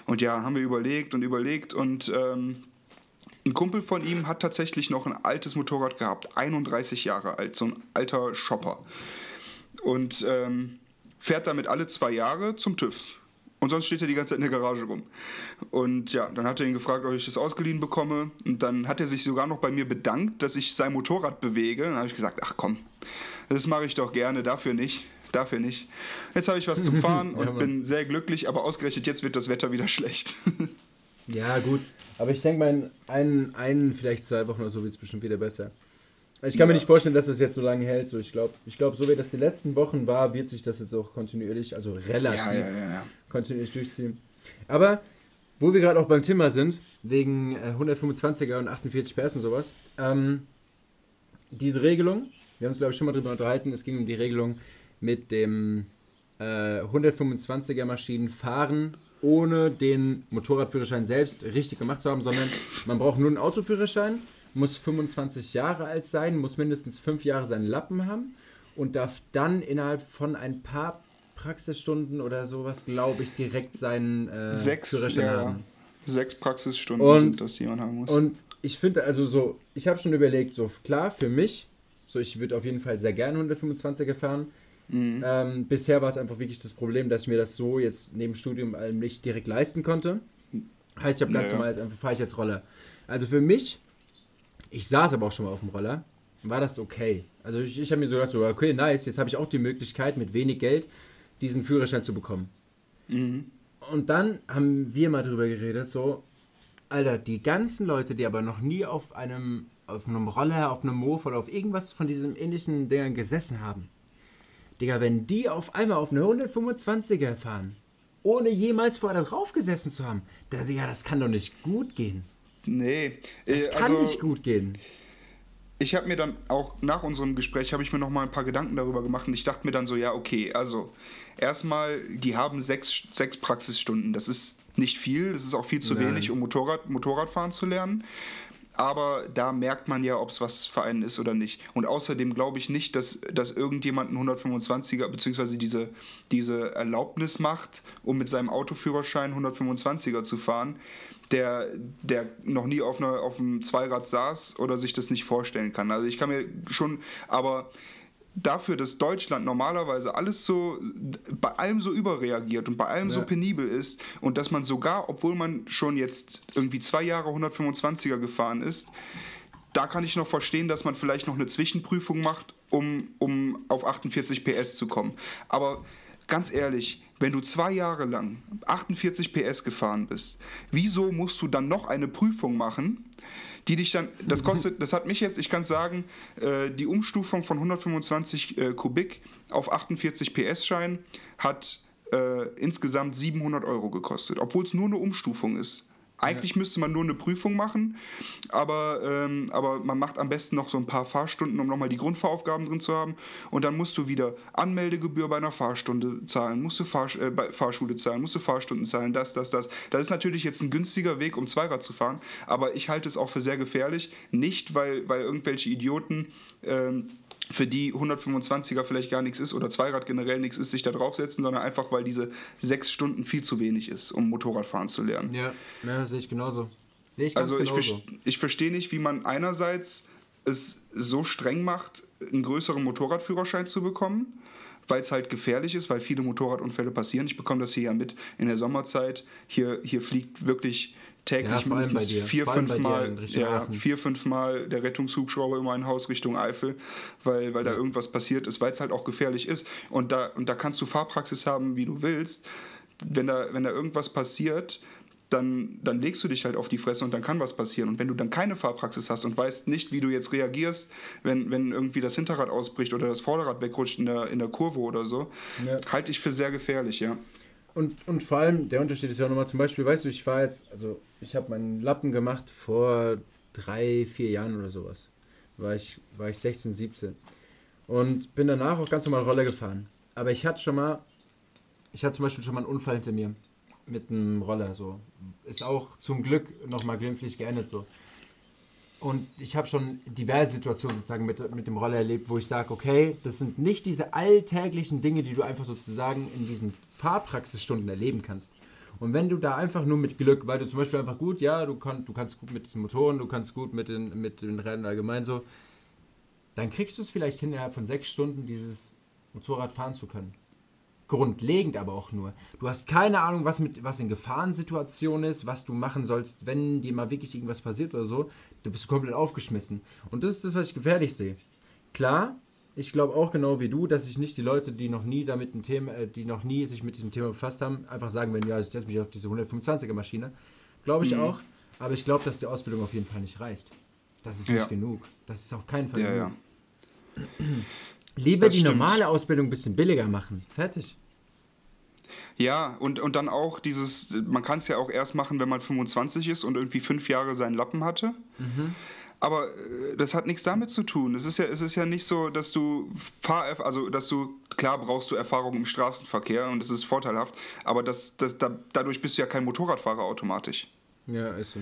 Und ja, haben wir überlegt und überlegt und ähm, ein Kumpel von ihm hat tatsächlich noch ein altes Motorrad gehabt, 31 Jahre alt, so ein alter Shopper. Und ähm, fährt damit alle zwei Jahre zum TÜV. Und sonst steht er die ganze Zeit in der Garage rum. Und ja, dann hat er ihn gefragt, ob ich das ausgeliehen bekomme. Und dann hat er sich sogar noch bei mir bedankt, dass ich sein Motorrad bewege. Dann habe ich gesagt, ach komm, das mache ich doch gerne, dafür nicht. Dafür nicht. Jetzt habe ich was zum Fahren und bin sehr glücklich, aber ausgerechnet jetzt wird das Wetter wieder schlecht. Ja, gut. Aber ich denke mal, in ein, ein, vielleicht zwei Wochen oder so wird es bestimmt wieder besser. Ich kann mir Ja. nicht vorstellen, dass das jetzt so lange hält. So, ich glaube, ich glaub, so wie das die letzten Wochen war, wird sich das jetzt auch kontinuierlich, also relativ ja, kontinuierlich durchziehen. Aber wo wir gerade auch beim Thema sind, wegen äh, 125er und 48 PS und sowas, ähm, diese Regelung, wir haben uns glaube ich schon mal drüber unterhalten, es ging um die Regelung mit dem äh, 125er Maschinen fahren, ohne den Motorradführerschein selbst richtig gemacht zu haben, sondern man braucht nur einen Autoführerschein, muss 25 Jahre alt sein, muss mindestens 5 Jahre seinen Lappen haben und darf dann innerhalb von ein paar Praxisstunden oder sowas, glaube ich, direkt seinen äh, Sechs, Führerschein ja, haben. sechs Praxisstunden Und- sind das, die man haben muss. Und ich finde, also so, ich habe schon überlegt, so klar, für mich, so ich würde auf jeden Fall sehr gerne 125er fahren. Mhm. Ähm, bisher war es einfach wirklich das Problem, dass ich mir das so jetzt neben Studium allem nicht direkt leisten konnte. Heißt, ich habe ganz Naja. normal jetzt einfach fahre ich jetzt Roller. Also für mich, ich saß aber auch schon mal auf dem Roller, war das okay. Also ich, ich habe mir so gedacht, so, okay, nice, jetzt habe ich auch die Möglichkeit, mit wenig Geld diesen Führerschein zu bekommen. Mhm. Und dann haben wir mal drüber geredet, so, Alter, die ganzen Leute, die aber noch nie auf einem, auf einem Roller, auf einem Mofa oder auf irgendwas von diesen ähnlichen Dingern gesessen haben. Digga, wenn die auf einmal auf eine 125er fahren, ohne jemals vorher drauf gesessen zu haben, da, Digga, das kann doch nicht gut gehen. Nee, Das äh, kann also, nicht gut gehen. ich habe mir dann auch nach unserem Gespräch habe ich mir noch mal ein paar Gedanken darüber gemacht und ich dachte mir dann so, ja, okay, also erstmal, die haben sechs, sechs Praxisstunden. Das ist nicht viel, das ist auch viel zu Nein. wenig, um Motorrad, Motorradfahren zu lernen. Aber da merkt man ja, ob es was für einen ist oder nicht. Und außerdem glaube ich nicht, dass, dass irgendjemand einen 125er bzw. Diese, diese Erlaubnis macht, um mit seinem Autoführerschein 125er zu fahren, der, der noch nie auf, einer, auf einem Zweirad saß oder sich das nicht vorstellen kann. Also ich kann mir schon, aber dafür, dass Deutschland normalerweise alles so, bei allem so überreagiert und bei allem so Ja. penibel ist und dass man sogar, obwohl man schon jetzt irgendwie zwei Jahre 125er gefahren ist, da kann ich noch verstehen, dass man vielleicht noch eine Zwischenprüfung macht, um, um auf 48 PS zu kommen. Aber ganz ehrlich, wenn du zwei Jahre lang 48 PS gefahren bist, wieso musst du dann noch eine Prüfung machen, die dich dann, das kostet, das hat mich jetzt, ich kann sagen, äh, die Umstufung von 125 äh, Kubik auf 48 PS-Schein hat äh, insgesamt 700 Euro gekostet, obwohl es nur eine Umstufung ist. Eigentlich ja. müsste man nur eine Prüfung machen, aber, ähm, aber man macht am besten noch so ein paar Fahrstunden, um nochmal die Grundfahraufgaben drin zu haben. Und dann musst du wieder Anmeldegebühr bei einer Fahrstunde zahlen, musst du Fahr äh, Fahrschule zahlen, musst du Fahrstunden zahlen, das, das, das. Das ist natürlich jetzt ein günstiger Weg, um Zweirad zu fahren, aber ich halte es auch für sehr gefährlich. Nicht, weil, weil irgendwelche Idioten. Ähm, für die 125er vielleicht gar nichts ist oder Zweirad generell nichts ist, sich da draufsetzen, sondern einfach, weil diese sechs Stunden viel zu wenig ist, um Motorradfahren zu lernen. Ja, ja sehe ich genauso. Sehe ich ganz also genauso. ich, ich verstehe nicht, wie man einerseits es so streng macht, einen größeren Motorradführerschein zu bekommen, weil es halt gefährlich ist, weil viele Motorradunfälle passieren. Ich bekomme das hier ja mit in der Sommerzeit. Hier, hier fliegt wirklich täglich ja, mindestens vier, fünf Mal, ja, vier, fünf Mal der Rettungshubschrauber immer ein Haus Richtung Eifel, weil, weil ja. da irgendwas passiert ist, weil es halt auch gefährlich ist. Und da, und da kannst du Fahrpraxis haben, wie du willst. Wenn da, wenn da irgendwas passiert, dann, dann legst du dich halt auf die Fresse und dann kann was passieren. Und wenn du dann keine Fahrpraxis hast und weißt nicht, wie du jetzt reagierst, wenn, wenn irgendwie das Hinterrad ausbricht oder das Vorderrad wegrutscht in der, in der Kurve oder so, ja. halte ich für sehr gefährlich, ja. Und, und vor allem, der Unterschied ist ja auch nochmal zum Beispiel, weißt du, ich war jetzt, also ich habe meinen Lappen gemacht vor drei, vier Jahren oder sowas. War ich, war ich 16, 17. Und bin danach auch ganz normal Roller gefahren. Aber ich hatte schon mal, ich hatte zum Beispiel schon mal einen Unfall hinter mir mit einem Roller. So. Ist auch zum Glück nochmal glimpflich geendet so. Und ich habe schon diverse Situationen sozusagen mit, mit dem Roller erlebt, wo ich sage, okay, das sind nicht diese alltäglichen Dinge, die du einfach sozusagen in diesen Fahrpraxisstunden erleben kannst. Und wenn du da einfach nur mit Glück, weil du zum Beispiel einfach gut, ja, du, kann, du kannst gut mit diesen Motoren, du kannst gut mit den, mit den Rennen allgemein so, dann kriegst du es vielleicht hin, innerhalb von sechs Stunden dieses Motorrad fahren zu können grundlegend aber auch nur. Du hast keine Ahnung, was, mit, was in Gefahrensituationen ist, was du machen sollst, wenn dir mal wirklich irgendwas passiert oder so. Du bist komplett aufgeschmissen. Und das ist das, was ich gefährlich sehe. Klar, ich glaube auch genau wie du, dass ich nicht die Leute, die noch nie damit ein Thema, äh, die noch nie sich mit diesem Thema befasst haben, einfach sagen werden, ja, ich setze mich auf diese 125er Maschine. Glaube ich mhm. auch. Aber ich glaube, dass die Ausbildung auf jeden Fall nicht reicht. Das ist ja. nicht genug. Das ist auf keinen Fall ja, genug. Ja. Lieber das die stimmt. normale Ausbildung ein bisschen billiger machen. Fertig. Ja, und, und dann auch dieses, man kann es ja auch erst machen, wenn man 25 ist und irgendwie fünf Jahre seinen Lappen hatte. Mhm. Aber äh, das hat nichts damit zu tun. Es ist ja, es ist ja nicht so, dass du Fahr also dass du, klar brauchst du Erfahrung im Straßenverkehr und das ist vorteilhaft, aber das, das, da, dadurch bist du ja kein Motorradfahrer automatisch. Ja, ist so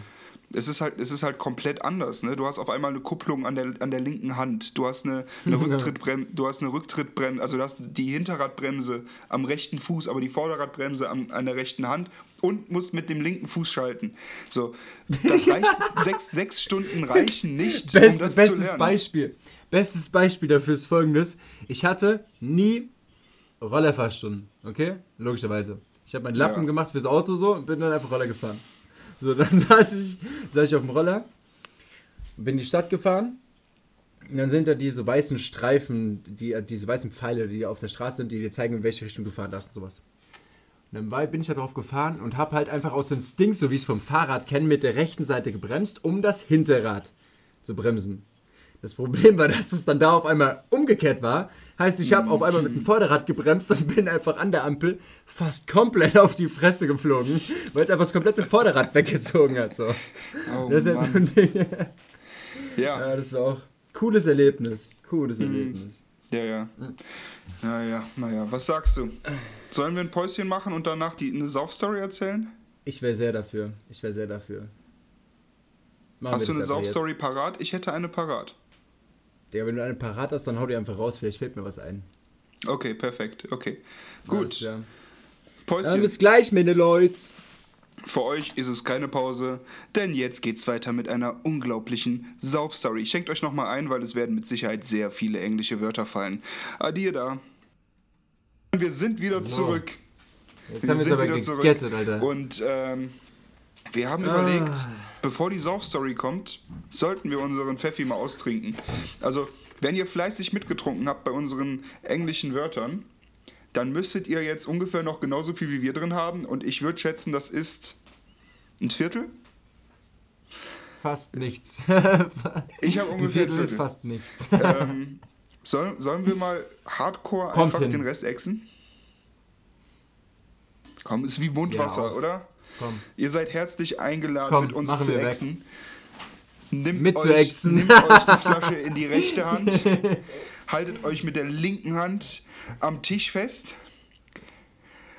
es ist halt, es ist halt komplett anders. Ne? Du hast auf einmal eine Kupplung an der, an der linken Hand. Du hast eine, eine Rücktrittbremse, du hast eine Rücktrittbremse, also du hast die Hinterradbremse am rechten Fuß, aber die Vorderradbremse am, an der rechten Hand und musst mit dem linken Fuß schalten. So, das reicht, sechs, sechs Stunden reichen nicht. Best, um das bestes. Beispiel. Bestes Beispiel dafür ist folgendes. Ich hatte nie Rollerfahrstunden, okay? Logischerweise. Ich habe meinen Lappen ja. gemacht fürs Auto so und bin dann einfach Roller gefahren. So, dann saß ich, saß ich auf dem Roller, bin in die Stadt gefahren. Und dann sind da diese weißen Streifen, die, diese weißen Pfeile, die auf der Straße sind, die dir zeigen, in welche Richtung du fahren darfst und sowas. Und dann bin ich da drauf gefahren und habe halt einfach aus Instinkt, so wie ich es vom Fahrrad kenne, mit der rechten Seite gebremst, um das Hinterrad zu bremsen. Das Problem war, dass es dann da auf einmal umgekehrt war. Heißt, ich habe auf einmal mit dem Vorderrad gebremst und bin einfach an der Ampel fast komplett auf die Fresse geflogen, weil es einfach das komplette Vorderrad weggezogen hat. So. Oh, das ist jetzt so ein Ding. Ja. ja. Das war auch cooles Erlebnis. Cooles mhm. Erlebnis. Ja, ja. Ja, ja, naja. Was sagst du? Sollen wir ein Päuschen machen und danach die, eine Saufstory erzählen? Ich wäre sehr dafür. Ich wäre sehr dafür. Machen Hast du eine Saufstory parat? Ich hätte eine parat. Digga, wenn du eine parat hast, dann hau die einfach raus, vielleicht fällt mir was ein. Okay, perfekt, okay. Gut. Nice, ja. Päuschen. Dann bis gleich, meine Leute. Für euch ist es keine Pause, denn jetzt geht's weiter mit einer unglaublichen Saufstory. Schenkt euch nochmal ein, weil es werden mit Sicherheit sehr viele englische Wörter fallen. Adieu da. Wir sind wieder oh. zurück. Jetzt wir haben wir es aber gegettet, Alter. Und ähm, wir haben ah. überlegt, bevor die Saufstory kommt, sollten wir unseren Pfeffi mal austrinken. Also, wenn ihr fleißig mitgetrunken habt bei unseren englischen Wörtern, dann müsstet ihr jetzt ungefähr noch genauso viel wie wir drin haben. Und ich würde schätzen, das ist ein Viertel. Fast nichts. Ich habe Ein ungefähr Viertel ein ist Viertel. fast nichts. ähm, soll, sollen wir mal hardcore Kommt einfach hin. den Rest exen? Komm, ist wie Mundwasser, Ja, oder? Komm. Ihr seid herzlich eingeladen, Komm, mit uns zu weg. exen. Nimmt Mit euch, zu exen. Nehmt euch die Flasche in die rechte Hand, haltet euch mit der linken Hand am Tisch fest.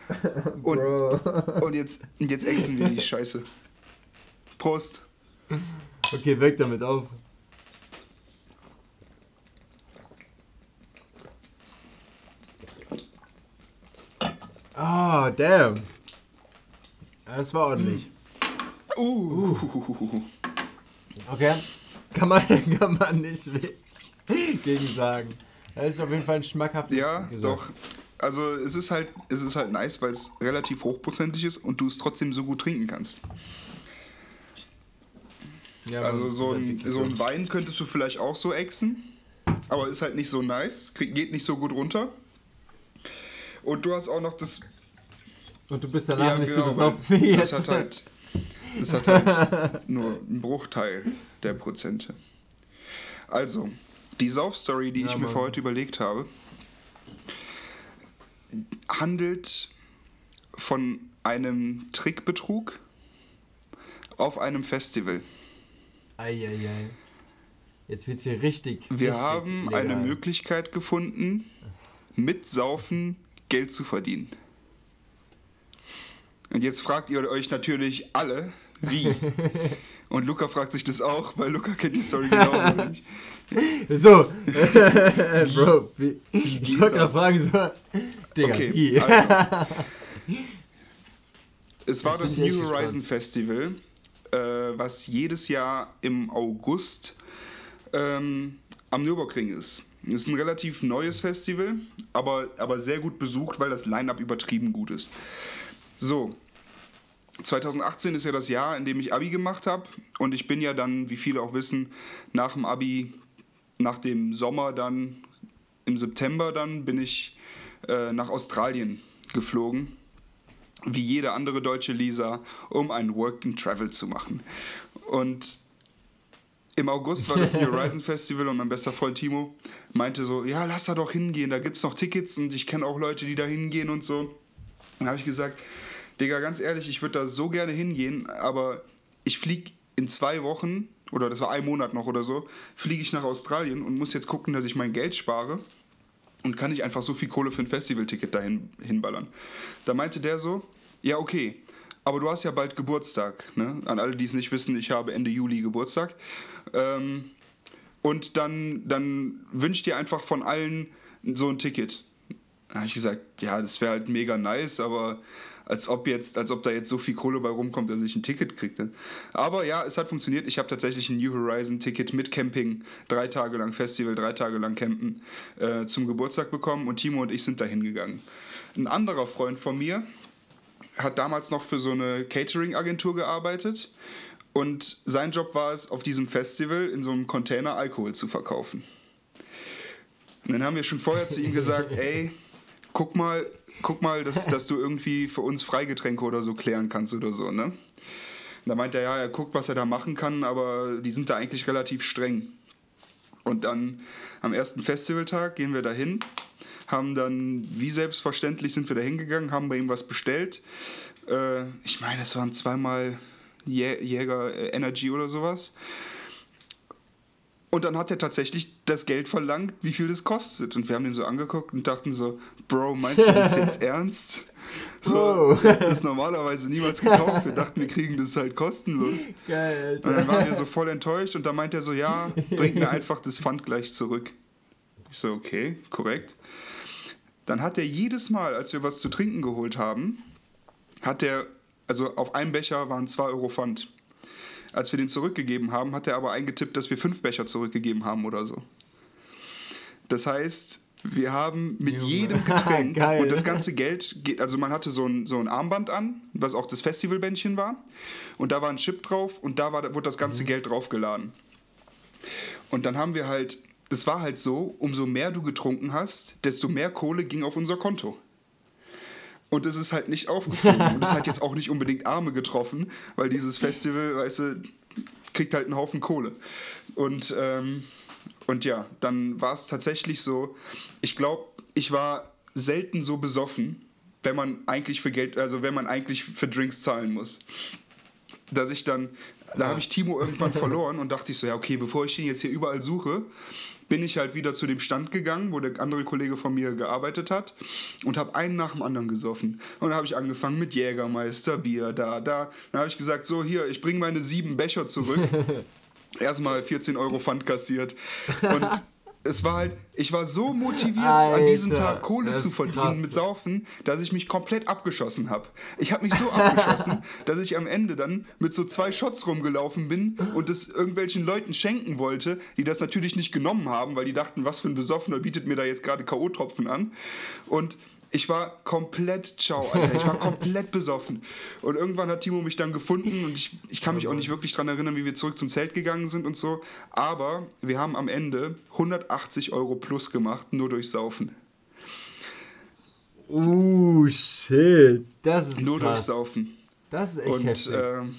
Und, und jetzt, und jetzt exen wir die Scheiße. Prost. Okay, weg damit auf. Oh, damn. Das war ordentlich. Uh. Okay. Kann man, kann man nicht gegen sagen. Das ist auf jeden Fall ein schmackhaftes Ja, Gesuch. doch. Also es ist halt, es ist halt nice, weil es relativ hochprozentig ist und du es trotzdem so gut trinken kannst. Ja, Also so das ein, halt wirklich so ein Wein könntest du vielleicht auch so exen, aber ist halt nicht so nice, geht nicht so gut runter. Und du hast auch noch das. Und du bist danach nicht so weil besoffen wie das jetzt. hat halt, das hat halt nur einen Bruchteil der Prozente. Also, die Saufstory, die Ja, ich mir für heute überlegt habe, handelt von einem Trickbetrug auf einem Festival. Eieiei. Jetzt wird's hier richtig. Wir richtig haben legal. eine Möglichkeit gefunden, mit Saufen Geld zu verdienen. Und jetzt fragt ihr euch natürlich alle, wie. Und Luca fragt sich das auch, weil Luca kennt die Story genauso ich. So, Bro, wie, ich wollte gerade das? fragen, so, Digga, Okay, wie? also. Es war das echt New gespannt. Horizon Festival, äh, was jedes Jahr im August ähm, am Nürburgring ist. Es ist ein relativ neues Festival, aber, aber sehr gut besucht, weil das Line-Up übertrieben gut ist. So, 2018 ist ja das Jahr, in dem ich Abi gemacht habe und ich bin ja dann, wie viele auch wissen, nach dem Abi, nach dem Sommer dann, im September dann, bin ich äh, nach Australien geflogen, wie jede andere deutsche Lisa, um ein Work and Travel zu machen. Und im August war das New Horizon Festival und mein bester Freund Timo meinte so, ja, lass da doch hingehen, da gibt's noch Tickets und ich kenne auch Leute, die da hingehen und so. Dann habe ich gesagt, Digga, ganz ehrlich, ich würde da so gerne hingehen, aber ich fliege in zwei Wochen, oder das war ein Monat noch oder so, fliege ich nach Australien und muss jetzt gucken, dass ich mein Geld spare und kann ich einfach so viel Kohle für ein Festivalticket dahin hinballern. Da meinte der so, ja okay, aber du hast ja bald Geburtstag. Ne? An alle, die es nicht wissen, ich habe Ende Juli Geburtstag. Ähm, und dann, dann wünscht dir einfach von allen so ein Ticket. Da habe ich gesagt, ja, das wäre halt mega nice, aber als ob jetzt, als ob da jetzt so viel Kohle bei rumkommt, dass ich ein Ticket kriege. Aber ja, es hat funktioniert. Ich habe tatsächlich ein New Horizon Ticket mit Camping, drei Tage lang Festival, drei Tage lang Campen äh, zum Geburtstag bekommen und Timo und ich sind da hingegangen. Ein anderer Freund von mir hat damals noch für so eine Catering-Agentur gearbeitet und sein Job war es, auf diesem Festival in so einem Container Alkohol zu verkaufen. Und dann haben wir schon vorher zu ihm gesagt, ey, guck mal, guck mal, dass, dass du irgendwie für uns Freigetränke oder so klären kannst oder so, ne? Und da meint er, ja, er guckt, was er da machen kann, aber die sind da eigentlich relativ streng. Und dann am ersten Festivaltag gehen wir da hin, haben dann, wie selbstverständlich sind wir da hingegangen, haben bei ihm was bestellt. Äh, ich meine, es waren zweimal Jä Jäger äh, Energy oder sowas. Und dann hat er tatsächlich das Geld verlangt, wie viel das kostet. Und wir haben ihn so angeguckt und dachten so, Bro, meinst du das jetzt ernst? So, das normalerweise niemals gekauft. Wir dachten, wir kriegen das halt kostenlos. Geil, Und dann Alter. waren wir so voll enttäuscht und dann meint er so, ja, bringt mir einfach das Pfand gleich zurück. Ich so, okay, korrekt. Dann hat er jedes Mal, als wir was zu trinken geholt haben, hat er, also auf einem Becher waren 2 Euro Pfand. Als wir den zurückgegeben haben, hat er aber eingetippt, dass wir fünf Becher zurückgegeben haben oder so. Das heißt, wir haben mit Junge. jedem Getränk und das ganze Geld, ge- also man hatte so ein, so ein Armband an, was auch das Festivalbändchen war. Und da war ein Chip drauf und da war, wurde das ganze Geld draufgeladen. Und dann haben wir halt, das war halt so, umso mehr du getrunken hast, desto mehr Kohle ging auf unser Konto. Und es ist halt nicht aufgeflogen. und es hat jetzt auch nicht unbedingt Arme getroffen, weil dieses Festival, weißt du, kriegt halt einen Haufen Kohle. Und, ähm, und ja, dann war es tatsächlich so, ich glaube, ich war selten so besoffen, wenn man eigentlich für Geld, also wenn man eigentlich für Drinks zahlen muss. Dass ich dann, da habe ich Timo irgendwann verloren und dachte ich so, ja, okay, bevor ich ihn jetzt hier überall suche, bin ich halt wieder zu dem Stand gegangen, wo der andere Kollege von mir gearbeitet hat und habe einen nach dem anderen gesoffen. Und dann habe ich angefangen mit Jägermeister, Bier, da, da. Dann habe ich gesagt, so hier, ich bringe meine sieben Becher zurück. Erstmal 14 Euro Pfand kassiert. Und es war halt, ich war so motiviert, Alter, an diesem Tag Kohle zu verdienen krass. mit Saufen, dass ich mich komplett abgeschossen habe. Ich habe mich so abgeschossen, dass ich am Ende dann mit so zwei Shots rumgelaufen bin und es irgendwelchen Leuten schenken wollte, die das natürlich nicht genommen haben, weil die dachten, was für ein Besoffener bietet mir da jetzt gerade K.O.-Tropfen an. Und ich war komplett ciao, Alter. Ich war komplett besoffen. Und irgendwann hat Timo mich dann gefunden und ich, ich kann mich auch nicht wirklich daran erinnern, wie wir zurück zum Zelt gegangen sind und so. Aber wir haben am Ende 180 Euro plus gemacht, nur durch Saufen. Uh, shit. Das ist Nur krass. durch Saufen. Das ist echt und, heftig. Ähm,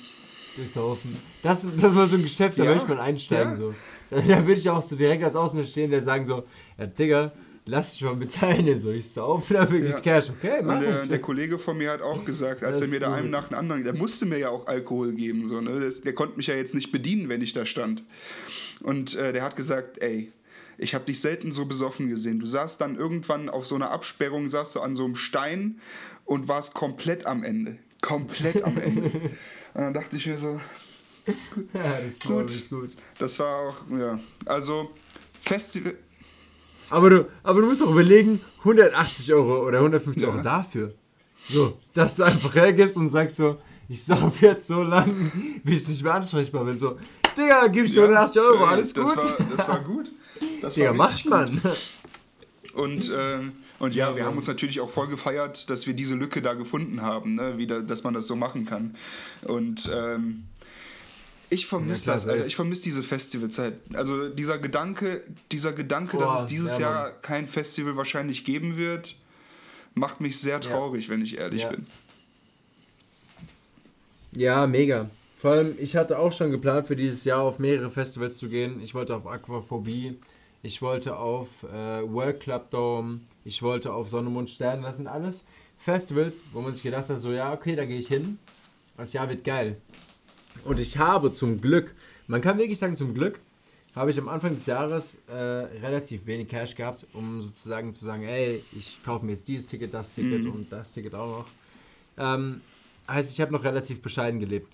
durch Saufen. Das, das ist mal so ein Geschäft, da ja, möchte man einsteigen. Ja. So. Da, da würde ich auch so direkt als Außenstehender sagen so, ja Digga, lass dich mal bezahlen. So, ich sauf da wirklich ja. Cash. Okay, mach Und der, der, Kollege von mir hat auch gesagt, als er mir da einem nach dem anderen, der musste mir ja auch Alkohol geben. So, ne? der, der konnte mich ja jetzt nicht bedienen, wenn ich da stand. Und äh, der hat gesagt, ey, ich habe dich selten so besoffen gesehen. Du saßt dann irgendwann auf so einer Absperrung, saßt du an so einem Stein und warst komplett am Ende. Komplett am Ende. und dann dachte ich mir so, ja, das gut. gut. Das war auch, ja. Also, Festival, aber du, aber du musst auch überlegen, 180 Euro oder 150 ja. Euro dafür. So, dass du einfach hergehst und sagst so, ich sauf jetzt so lang, wie ich nicht mehr ansprechbar bin. So, Digga, gib ich dir ja, 180 Euro, alles das gut. War, das war gut. Das Digga, war macht man. Und, äh, und ja, ja, wir haben uns natürlich auch voll gefeiert, dass wir diese Lücke da gefunden haben, ne? Wie da, dass man das so machen kann. Und ähm, ich vermisse ja, das, Alter. Ich vermisse diese Festivalzeit. Also dieser Gedanke, dieser Gedanke, Boah, dass es dieses ja, Jahr kein Festival wahrscheinlich geben wird, macht mich sehr traurig, ja. wenn ich ehrlich bin. Ja, mega. Vor allem, ich hatte auch schon geplant, für dieses Jahr auf mehrere Festivals zu gehen. Ich wollte auf Aquaphobie, ich wollte auf äh, World Club Dome, ich wollte auf Sonne, Mond, Sterne. Das sind alles Festivals, wo man sich gedacht hat, so ja, okay, da gehe ich hin. Das Jahr wird geil. Und ich habe zum Glück, man kann wirklich sagen, zum Glück, habe ich am Anfang des Jahres äh, relativ wenig Cash gehabt, um sozusagen zu sagen, ey, ich kaufe mir jetzt dieses Ticket, das Ticket mhm. und das Ticket auch noch. Ähm, heißt, ich habe noch relativ bescheiden gelebt.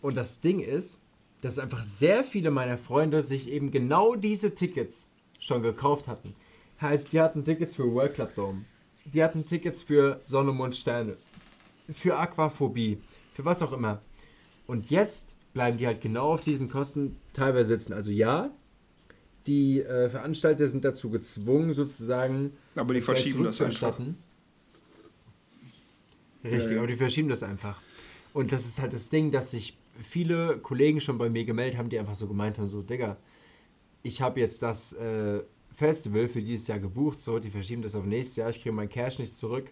Und das Ding ist, dass einfach sehr viele meiner Freunde sich eben genau diese Tickets schon gekauft hatten. Heißt, die hatten Tickets für World Club Dome, die hatten Tickets für Sonne, Mond, Sterne, für Aquaphobie, für was auch immer. Und jetzt bleiben die halt genau auf diesen Kosten teilweise sitzen. Also ja, die äh, Veranstalter sind dazu gezwungen, sozusagen. Aber die verschieben das einfach. Richtig, ja, ja. aber die verschieben das einfach. Und das ist halt das Ding, dass sich viele Kollegen schon bei mir gemeldet haben, die einfach so gemeint haben: so, Digga, ich habe jetzt das äh, Festival für dieses Jahr gebucht, so, die verschieben das auf nächstes Jahr, ich kriege mein Cash nicht zurück.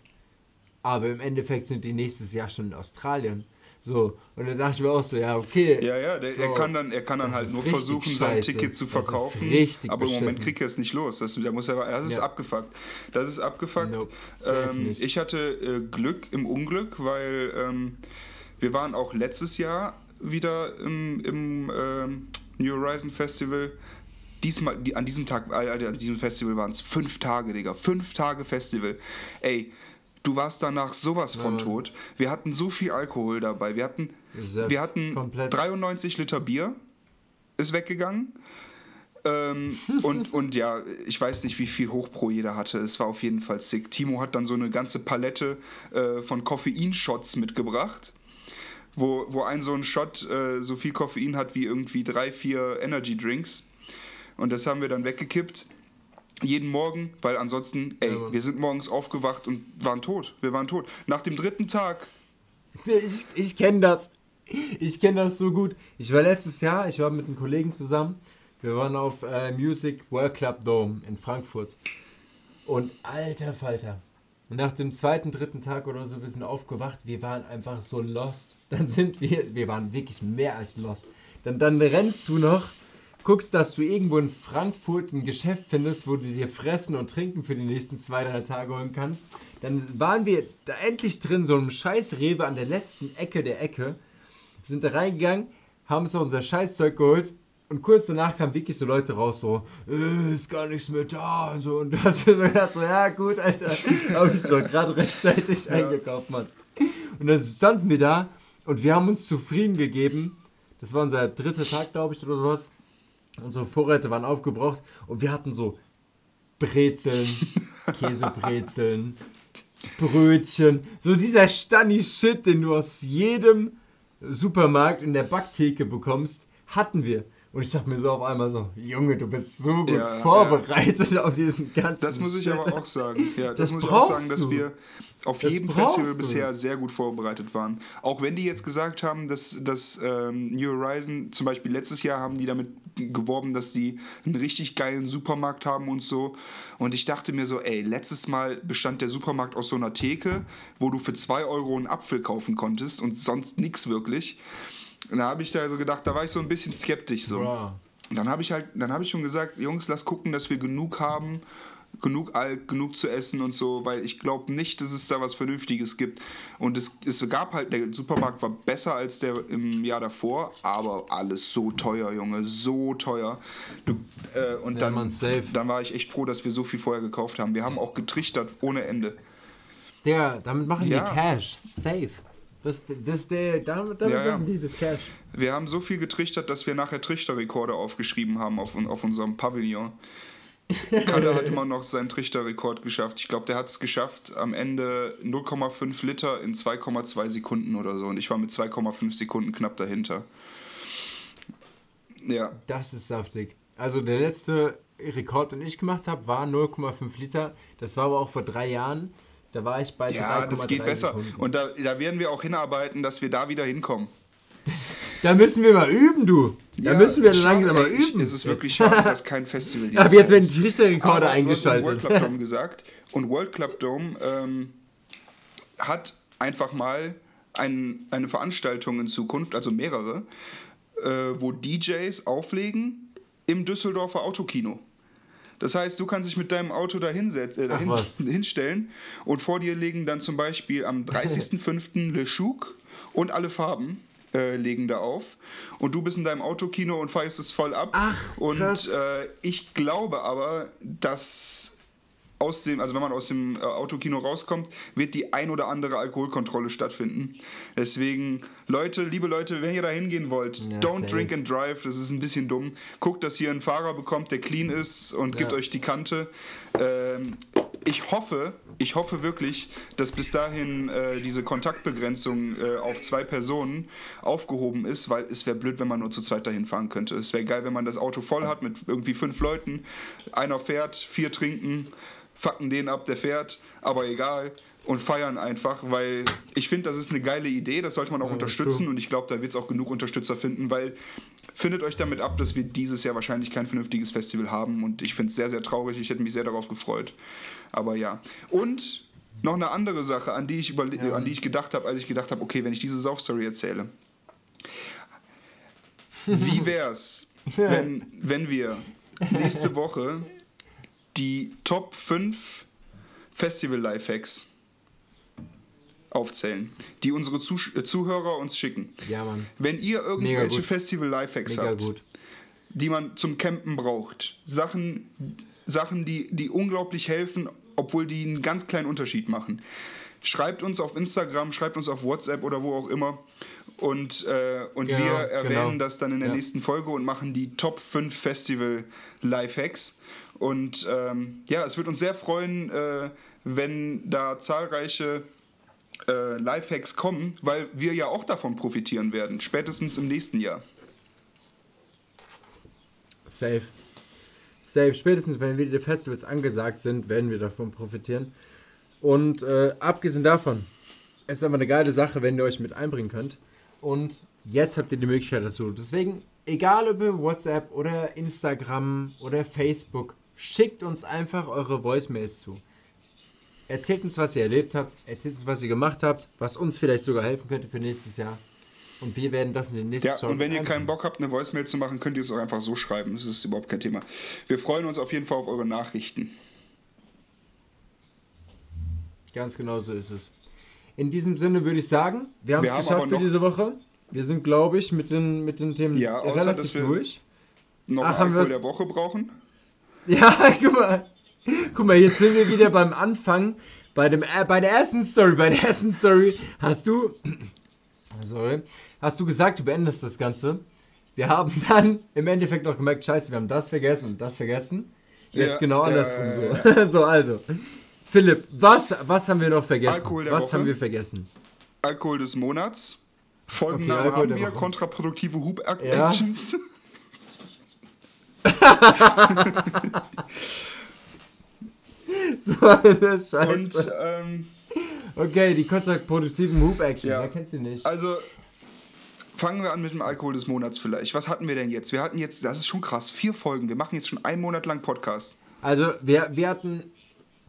Aber im Endeffekt sind die nächstes Jahr schon in Australien. So, und dann dachte ich mir auch so, ja, okay. Ja, ja, der, so, er kann dann, er kann dann halt nur versuchen, sein Ticket zu verkaufen. aber im Moment kriegt er es nicht los. Das, der muss ja, das ist ja. abgefuckt. Das ist abgefuckt. Nope, ähm, ich hatte äh, Glück im Unglück, weil ähm, wir waren auch letztes Jahr wieder im, im ähm, New Horizon Festival. Diesmal, die, an diesem Tag, äh, an diesem Festival waren es fünf Tage, Digga. Fünf Tage Festival. Ey, Du warst danach sowas von ja. tot. Wir hatten so viel Alkohol dabei. Wir hatten, wir hatten 93 Liter Bier, ist weggegangen. Ähm, und, und ja, ich weiß nicht, wie viel Hochpro jeder hatte. Es war auf jeden Fall sick. Timo hat dann so eine ganze Palette äh, von Koffeinshots mitgebracht, wo, wo ein so ein Shot äh, so viel Koffein hat wie irgendwie drei, vier Energy Drinks. Und das haben wir dann weggekippt jeden Morgen, weil ansonsten, ey, ja, wir sind morgens aufgewacht und waren tot. Wir waren tot. Nach dem dritten Tag. Ich, ich kenne das. Ich kenne das so gut. Ich war letztes Jahr, ich war mit einem Kollegen zusammen. Wir waren auf äh, Music World Club Dome in Frankfurt. Und alter Falter. Nach dem zweiten, dritten Tag oder so, wir sind aufgewacht, wir waren einfach so lost. Dann sind wir, wir waren wirklich mehr als lost. Dann, dann rennst du noch, guckst, dass du irgendwo in Frankfurt ein Geschäft findest, wo du dir Fressen und Trinken für die nächsten zwei, drei Tage holen kannst. Dann waren wir da endlich drin, so einem scheiß Rewe an der letzten Ecke der Ecke. Sind da reingegangen, haben uns noch unser Scheißzeug geholt und kurz danach kamen wirklich so Leute raus, so, äh, ist gar nichts mehr da und so. Und du hast so gedacht, so, ja gut, Alter, habe ich doch gerade rechtzeitig ja. eingekauft, Mann. Und dann standen wir da und wir haben uns zufrieden gegeben. Das war unser dritter Tag, glaube ich, oder sowas. Unsere Vorräte waren aufgebraucht und wir hatten so Brezeln, Käsebrezeln, Brötchen, so dieser Stanni-Shit, den du aus jedem Supermarkt in der Backtheke bekommst, hatten wir. Und ich dachte mir so auf einmal so, Junge, du bist so gut ja, vorbereitet ja. auf diesen ganzen Das muss ich Shit. aber auch sagen. Ja, das, das muss ich auch sagen, dass du. wir auf das jedem Festival du. bisher sehr gut vorbereitet waren. Auch wenn die jetzt gesagt haben, dass, dass ähm, New Horizon, zum Beispiel letztes Jahr haben die damit geworben, dass die einen richtig geilen Supermarkt haben und so. Und ich dachte mir so, ey, letztes Mal bestand der Supermarkt aus so einer Theke, wo du für 2 Euro einen Apfel kaufen konntest und sonst nichts wirklich. Und da habe ich da so gedacht, da war ich so ein bisschen skeptisch so. Bra. Und dann habe ich halt, dann habe ich schon gesagt, Jungs, lass gucken, dass wir genug haben, genug alt, genug zu essen und so, weil ich glaube nicht, dass es da was Vernünftiges gibt. Und es, es gab halt, der Supermarkt war besser als der im Jahr davor, aber alles so teuer, Junge, so teuer. Du, äh, und ja, dann, dann war ich echt froh, dass wir so viel vorher gekauft haben. Wir haben auch getrichtert ohne Ende. Digga, damit machen ja. wir Cash. Safe. Das, das der, damit, damit ja, ja. die das Cash. Wir haben so viel getrichtert, dass wir nachher Trichterrekorde aufgeschrieben haben auf, auf unserem Pavillon. Kalle hat immer noch seinen Trichterrekord geschafft. Ich glaube, der hat es geschafft, am Ende 0,5 Liter in 2,2 Sekunden oder so. Und ich war mit 2,5 Sekunden knapp dahinter. Ja. Das ist saftig. Also der letzte Rekord, den ich gemacht habe, war 0,5 Liter. Das war aber auch vor drei Jahren. Da war ich bei Ja, das geht besser. Sekunden. Und da, da werden wir auch hinarbeiten, dass wir da wieder hinkommen. Da müssen wir mal üben, du. Da ja, müssen wir langsam mal üben. Es ist wirklich schade, dass kein Festival Aber jetzt werden die Richterrekorde eingeschaltet. World Club Dome gesagt. Und World Club Dome ähm, hat einfach mal ein, eine Veranstaltung in Zukunft, also mehrere, äh, wo DJs auflegen im Düsseldorfer Autokino. Das heißt, du kannst dich mit deinem Auto da hinsetzen, äh, dahin, hinstellen und vor dir legen dann zum Beispiel am 30.05. Le Chouk und alle Farben. Äh, legen da auf und du bist in deinem Autokino und feierst es voll ab. Ach, und äh, ich glaube aber, dass aus dem, also wenn man aus dem äh, Autokino rauskommt, wird die ein oder andere Alkoholkontrolle stattfinden. Deswegen, Leute, liebe Leute, wenn ihr da hingehen wollt, ja, don't safe. drink and drive, das ist ein bisschen dumm. Guckt, dass ihr einen Fahrer bekommt, der clean ist und ja. gibt euch die Kante. Ähm, ich hoffe, ich hoffe wirklich, dass bis dahin äh, diese Kontaktbegrenzung äh, auf zwei Personen aufgehoben ist, weil es wäre blöd, wenn man nur zu zweit dahin fahren könnte. Es wäre geil, wenn man das Auto voll hat mit irgendwie fünf Leuten. Einer fährt, vier trinken fucken den ab, der fährt, aber egal und feiern einfach, weil ich finde, das ist eine geile Idee, das sollte man auch ja, unterstützen und ich glaube, da wird es auch genug Unterstützer finden, weil findet euch damit ab, dass wir dieses Jahr wahrscheinlich kein vernünftiges Festival haben und ich finde es sehr, sehr traurig, ich hätte mich sehr darauf gefreut. Aber ja. Und noch eine andere Sache, an die ich, ja. an die ich gedacht habe, als ich gedacht habe, okay, wenn ich diese Sauf-Story erzähle. Wie wär's, wenn, wenn wir nächste Woche die Top 5 Festival-Lifehacks aufzählen, die unsere Zuh äh, Zuhörer uns schicken. Ja, Mann. Wenn ihr irgendwelche Festival-Lifehacks habt, gut. die man zum Campen braucht, Sachen, Sachen die, die unglaublich helfen, obwohl die einen ganz kleinen Unterschied machen, schreibt uns auf Instagram, schreibt uns auf WhatsApp oder wo auch immer. Und, äh, und genau, wir erwähnen genau. das dann in der ja. nächsten Folge und machen die Top 5 Festival Lifehacks. Und ähm, ja, es würde uns sehr freuen, äh, wenn da zahlreiche äh, Lifehacks kommen, weil wir ja auch davon profitieren werden, spätestens im nächsten Jahr. Safe. Safe. Spätestens, wenn wieder die Festivals angesagt sind, werden wir davon profitieren. Und äh, abgesehen davon, es ist aber eine geile Sache, wenn ihr euch mit einbringen könnt. Und jetzt habt ihr die Möglichkeit dazu. Deswegen, egal ob über WhatsApp oder Instagram oder Facebook, Schickt uns einfach eure Voicemails zu. Erzählt uns, was ihr erlebt habt. Erzählt uns, was ihr gemacht habt. Was uns vielleicht sogar helfen könnte für nächstes Jahr. Und wir werden das in den nächsten Ja, und wenn ihr keinen Bock habt, eine Voicemail zu machen, könnt ihr es auch einfach so schreiben. Das ist überhaupt kein Thema. Wir freuen uns auf jeden Fall auf eure Nachrichten. Ganz genau so ist es. In diesem Sinne würde ich sagen, wir haben Wir es haben geschafft aber für diese Woche. Wir sind, glaube ich, mit den, mit den Themen Ja, außer, relativ durch. Noch Ach, haben Alkohol wir's- der Woche brauchen? Ja, guck mal. Guck mal, jetzt sind wir wieder beim Anfang. Bei, dem, äh, bei der ersten Story, bei der ersten Story hast du, sorry, hast du gesagt, du beendest das Ganze. Wir haben dann im Endeffekt noch gemerkt, scheiße, wir haben das vergessen und das vergessen. Jetzt Ja, genau ja, andersrum ja, so. so, also. Philipp, was, was haben wir noch vergessen? Alkohol der was Woche. haben wir vergessen? Alkohol des Monats. Folgenname Okay, Alkohol haben wir, Woche. kontraproduktive Ja. Hoop-Actions. So eine Und Scheiße. ähm, Okay, die kontraproduktiven Hoop-Actions, Ja. wer kennt sie nicht? also fangen wir an mit dem Alkohol des Monats vielleicht. Was hatten wir denn jetzt? Wir hatten jetzt, das ist schon krass, vier Folgen. Wir machen jetzt schon einen Monat lang Podcast. Also, wir, wir hatten,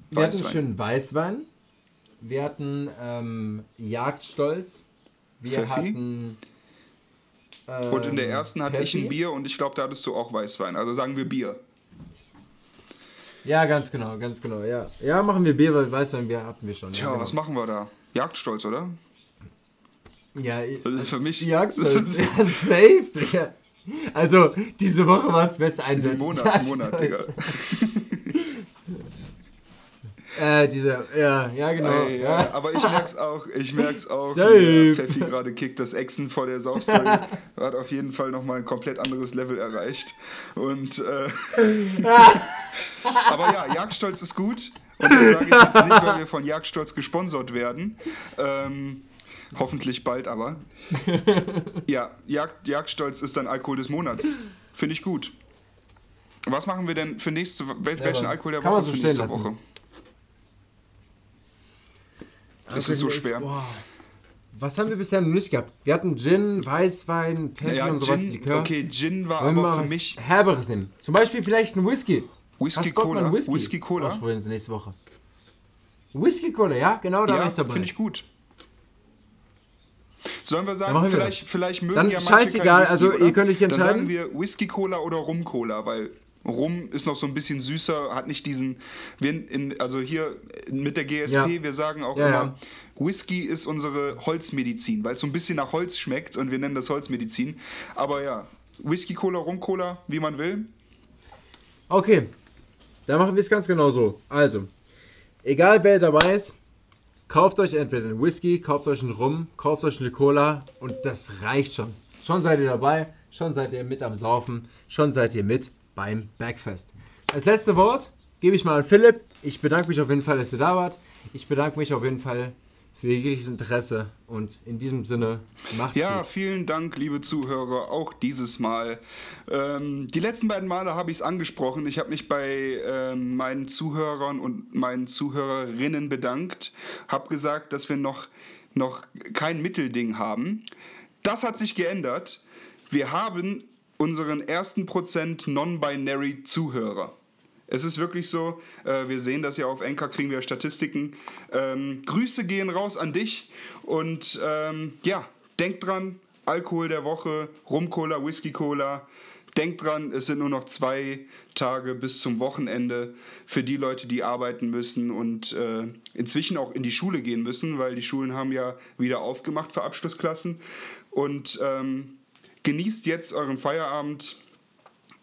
wir hatten Weißwein. schönen Weißwein. Wir hatten ähm, Jagdstolz. Wir Pfeffi. hatten. Ähm, Und in der ersten hatte ich Pfeffi. ein Bier und ich glaube, da hattest du auch Weißwein. Also sagen wir Bier. Ja, ganz genau, ganz genau, ja. Ja, machen wir Bier, weil Weißwein wir hatten wir schon. Tja, ja, genau. was machen wir da? Jagdstolz, oder? Ja, Also für mich. Jagdstolz. ja, safe, Digga. Also, diese Woche war es beste eindeutig. Monat, Monat, Digga. Äh, diese, ja, ja, genau. Ey, ja, ja. aber ich merk's auch, ich merk's auch, der Pfeffi gerade kickt, das Exen vor der Saufstory hat auf jeden Fall nochmal ein komplett anderes Level erreicht. Und äh, aber ja, Jagdstolz ist gut. Und das sage ich jetzt nicht, weil wir von Jagdstolz gesponsert werden. Ähm, hoffentlich bald aber. Ja, Jagd, Jagdstolz ist dann Alkohol des Monats. Finde ich gut. Was machen wir denn für nächste welchen aber Alkohol der kann Woche man so für nächste lassen. Woche? Das ist so schwer. Boah. Was haben wir bisher noch nicht gehabt? Wir hatten Gin, Weißwein, Pfeffi Ja, und sowas, Gin, Likör. okay, Gin war Wollen aber für mich Herberes nehmen? Zum Beispiel vielleicht ein Whisky. Whisky Cola. Whisky? Whisky Cola. Ausprobieren Sie nächste Woche. Whisky Cola, ja, genau, da Ja, ich dabei. finde ich gut. Sollen wir sagen, wir vielleicht, vielleicht mögen Dann ja manche scheißegal, Whisky, also oder? ihr könnt euch Dann entscheiden. sagen wir Whisky Cola oder Rum Cola, weil Rum ist noch so ein bisschen süßer, hat nicht diesen, wir in, also hier mit der GSP, Ja. wir sagen auch Ja, immer, ja. Whisky ist unsere Holzmedizin, weil es so ein bisschen nach Holz schmeckt und wir nennen das Holzmedizin. Aber ja, Whisky Cola, Rum Cola, wie man will. Okay, dann machen wir es ganz genau so. Also, egal wer dabei ist, kauft euch entweder einen Whisky, kauft euch einen Rum, kauft euch eine Cola und das reicht schon. Schon seid ihr dabei, schon seid ihr mit am Saufen, schon seid ihr mit beim Backfest. Das letzte Wort gebe ich mal an Philipp. Ich bedanke mich auf jeden Fall, dass ihr da wart. Ich bedanke mich auf jeden Fall für jegliches Interesse und in diesem Sinne macht's Ja, gut. vielen Dank, liebe Zuhörer, auch dieses Mal. Ähm, die letzten beiden Male habe ich es angesprochen. Ich habe mich bei ähm, meinen Zuhörern und meinen Zuhörerinnen bedankt, habe gesagt, dass wir noch, noch kein Mittelding haben. Das hat sich geändert. Wir haben unseren ersten Prozent Non-Binary Zuhörer. Es ist wirklich so, äh, wir sehen das ja auf Enker, kriegen wir Statistiken. Ähm, Grüße gehen raus an dich und ähm, ja, denk dran, Alkohol der Woche, Rum-Cola, Whisky-Cola. Denk dran, es sind nur noch zwei Tage bis zum Wochenende für die Leute, die arbeiten müssen und äh, inzwischen auch in die Schule gehen müssen, weil die Schulen haben ja wieder aufgemacht für Abschlussklassen. Und ähm, genießt jetzt euren Feierabend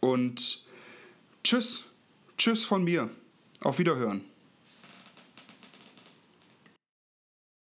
und tschüss. Tschüss von mir. Auf Wiederhören.